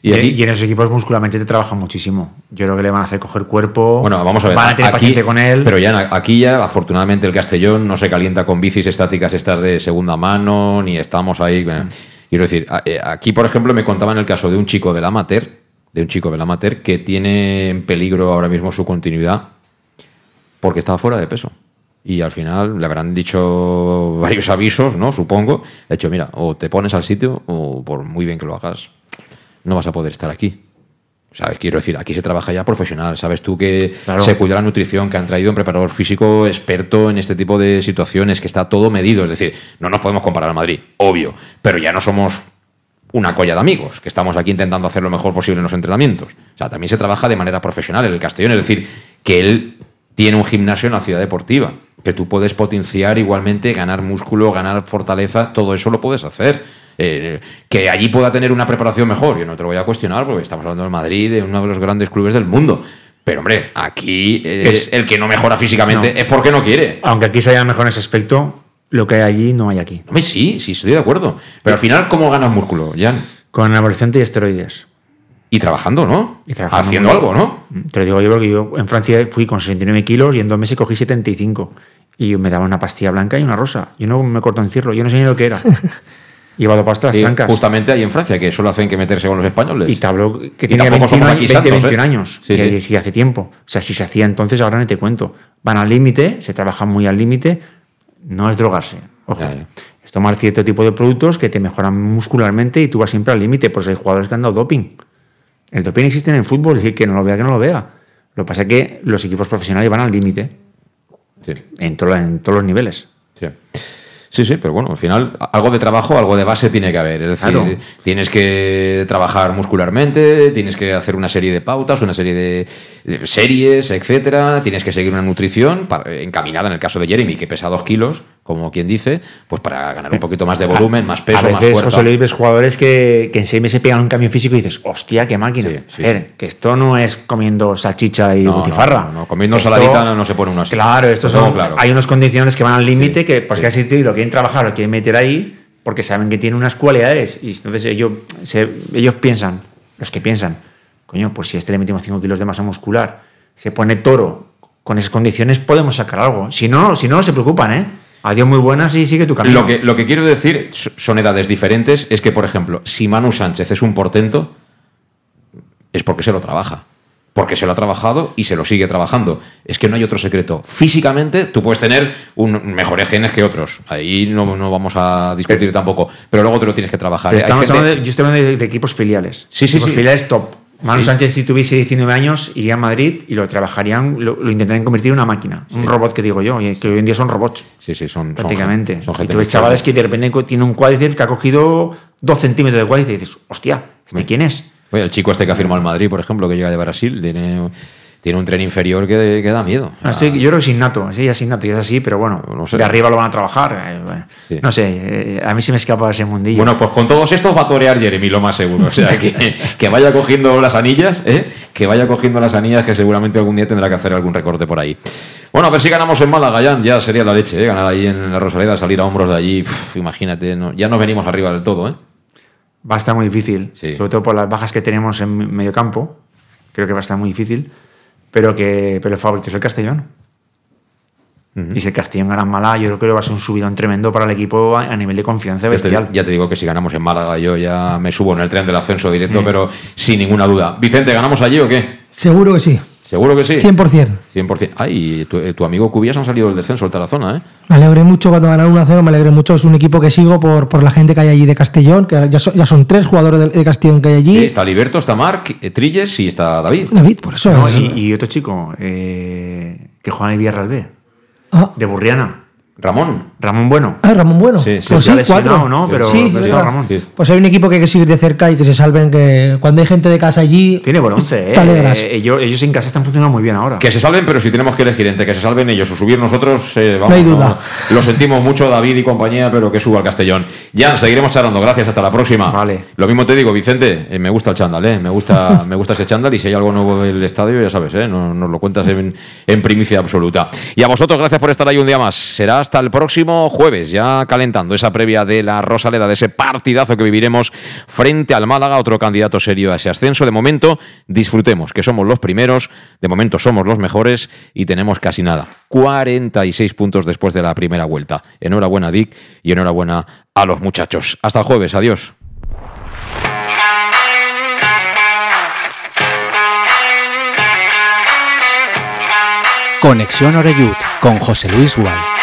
Y, y en esos equipos muscularmente te trabajan muchísimo. Yo creo que le van a hacer coger cuerpo. Bueno, vamos a ver. Van a tener aquí- paciencia con él. Pero ya aquí ya, afortunadamente, el Castellón no se calienta con bicis estáticas estas de segunda mano, ni estamos ahí. eh. Quiero decir, eh, aquí, por ejemplo, me contaban el caso de un chico del amateur, de un chico del amateur que tiene en peligro ahora mismo su continuidad porque estaba fuera de peso. Y al final le habrán dicho varios avisos, ¿no? Supongo. De hecho, mira, o te pones al sitio, o por muy bien que lo hagas, no vas a poder estar aquí. ¿Sabes? Quiero decir, aquí se trabaja ya profesional. Sabes tú que Claro. se cuida la nutrición, que han traído un preparador físico experto en este tipo de situaciones, que está todo medido. Es decir, no nos podemos comparar a Madrid, obvio, pero ya no somos una colla de amigos, que estamos aquí intentando hacer lo mejor posible en los entrenamientos. O sea, también se trabaja de manera profesional en el Castellón, es decir, que él tiene un gimnasio en la ciudad deportiva, que tú puedes potenciar igualmente, ganar músculo, ganar fortaleza, todo eso lo puedes hacer. Eh, que allí pueda tener una preparación mejor, yo no te lo voy a cuestionar, porque estamos hablando del Madrid, de uno de los grandes clubes del mundo. Pero hombre, aquí es, Es- el que no mejora físicamente No. es porque no quiere. Aunque aquí se haya mejor en ese aspecto, lo que hay allí no hay aquí. Hombre, sí, sí, estoy de acuerdo. Pero al final, ¿cómo ganas músculo, Jan? Con anabolizante y esteroides. Y trabajando, ¿no? Y trabajando Haciendo algo. ¿no? Te lo digo yo porque yo en Francia fui con 69 kilos y en dos meses cogí 75. Y me daban una pastilla blanca y una rosa. Yo no me corto en cierro, yo no sé ni lo que era. Llevado pasta las trancas. justamente ahí en Francia, que solo hacen que meterse con los españoles. Y te hablo que Y tenía tampoco 21, somos años, aquí 20, santos, 21 ¿eh? años. Sí, y, sí. hace tiempo. O sea, si se hacía entonces, ahora ni te cuento. Van al límite, se trabaja muy al límite. No es drogarse. Ojo. Ya, ya. Es tomar cierto tipo de productos que te mejoran muscularmente y tú vas siempre al límite. Pues hay jugadores que han dado doping. El doping existe en el fútbol, es decir, que no lo vea, que no lo vea. Lo que pasa es que los equipos profesionales van al límite Sí, en, to- en todos los niveles. sí. Sí, sí, pero bueno, al final algo de trabajo, algo de base tiene que haber. Es decir, Claro. tienes que trabajar muscularmente, tienes que hacer una serie de pautas, una serie de, de series, etcétera. Tienes que seguir una nutrición para- encaminada en el caso de Jeremy, que pesa dos kilos, como quien dice, pues para ganar un poquito más de volumen, más peso, a veces. José Luis, ves jugadores que, que en seis meses pegan un cambio físico y dices, hostia, qué máquina. Sí, sí, ver, que esto no es comiendo salchicha y No, butifarra. no, no, comiendo Esto- saladita no, no se pone uno así. Claro, esto son, claro. hay unos condicionantes que van al límite que, pues que así te- lo quieren trabajar, lo quieren meter ahí porque saben que tiene unas cualidades. Y entonces ellos, se- ellos piensan, los que piensan, coño, pues si a este le metimos 5 kilos de masa muscular, se pone toro con esas condiciones, podemos sacar algo. Si no, si no, no se preocupan, ¿eh? Adiós muy buenas y sigue tu camino. Lo que, lo que quiero decir, so- son edades diferentes, es que, por ejemplo, si Manu Sánchez es un portento, es porque se lo trabaja. Porque se lo ha trabajado y se lo sigue trabajando. Es que no hay otro secreto. Físicamente, tú puedes tener un, mejores genes que otros. Ahí no, no vamos a discutir tampoco. Pero luego te lo tienes que trabajar. Hay estamos gente- hablando de- yo estoy hablando de, de equipos filiales. Sí, sí, Equipos sí. filiales top. Manu Sí. Sánchez, si tuviese 19 años, iría a Madrid y lo trabajarían, lo, lo intentarían convertir en una máquina. Un robot que digo yo, y que hoy en día son robots. Sí, sí, son. prácticamente. son y gente tú ves chavales que de repente tiene un cuádriceps que ha cogido dos centímetros de cuádriceps y dices, hostia, ¿este quién es? Oye, el chico este que ha firmado el Madrid, por ejemplo, que llega de Brasil, tiene, tiene un tren inferior que, que da miedo. Así que yo creo que es innato, así es innato y es así, pero bueno, No sé. de arriba lo van a trabajar. eh, bueno. Sí. No sé, eh, a mí se me escapa ese mundillo. Bueno, pues con todos estos va a torear Jeremy, lo más seguro. O sea, que, que vaya cogiendo las anillas, ¿eh? Que vaya cogiendo las anillas, que seguramente algún día tendrá que hacer algún recorte por ahí. Bueno, a ver si ganamos en Málaga, ya, ya sería la leche, ¿eh? Ganar ahí en la Rosaleda, salir a hombros de allí, uf, imagínate, no- ya nos venimos arriba del todo, ¿eh? va a estar muy difícil, Sí. sobre todo por las bajas que tenemos en medio campo. Creo que va a estar muy difícil, pero que pero el favorito es el Castellón. Y si el Castellón gana en Málaga, yo creo que va a ser un subidón tremendo para el equipo a, a nivel de confianza Ya te, bestial. ya te digo que si ganamos en Málaga, yo ya me subo en el tren del ascenso directo, pero sin ninguna duda. Vicente, ¿ganamos allí o qué? Seguro que sí. ¿Seguro que sí? 100%. 100%. Ay, tu, eh, tu amigo Cubillas han salido del descenso del Tarazona, ¿eh? Me alegré mucho cuando ganaron 1-0, me alegré mucho. Es un equipo que sigo por, por la gente que hay allí de Castellón, que ya son, ya son tres jugadores de, de Castellón que hay allí. Está Liberto, está Marc, eh, Trilles y está David. David, por eso. No, es- y, y otro chico eh, que juega en el Villarreal B, Ah, de Burriana. Ramón. Ramón Bueno. Ah, Ramón Bueno. Sí, sí, pues sí, cuatro. ¿no? Pero- sí, pero es está verdad. Ramón. Sí. Pues hay un equipo que hay que seguir de cerca y que se salven, que cuando hay gente de casa allí... Tiene buen once, ¿eh? Te alegras. Eh, ellos, ellos en casa están funcionando muy bien ahora. Que se salven, pero si tenemos que elegir entre que se salven ellos o subir nosotros, eh, vamos, No hay duda. Lo sentimos mucho, David y compañía, pero que suba al Castellón. Jan, seguiremos charlando. Gracias, hasta la próxima. Vale. Lo mismo te digo, Vicente, eh, me gusta el chándal, ¿eh? Me gusta, me gusta ese chándal y si hay algo nuevo del estadio, ya sabes, ¿eh? No- Nos lo cuentas en, en primicia absoluta. Y a vosotros, gracias por estar ahí un día más. Será hasta el próximo jueves, ya calentando esa previa de la Rosaleda, de ese partidazo que viviremos frente al Málaga, otro candidato serio a ese ascenso. De momento, disfrutemos, que somos los primeros, de momento somos los mejores y tenemos casi nada. 46 puntos después de la primera vuelta. Enhorabuena, Dick, y enhorabuena a los muchachos. Hasta el jueves, adiós. Conexión Oreyud con José Luis Gual.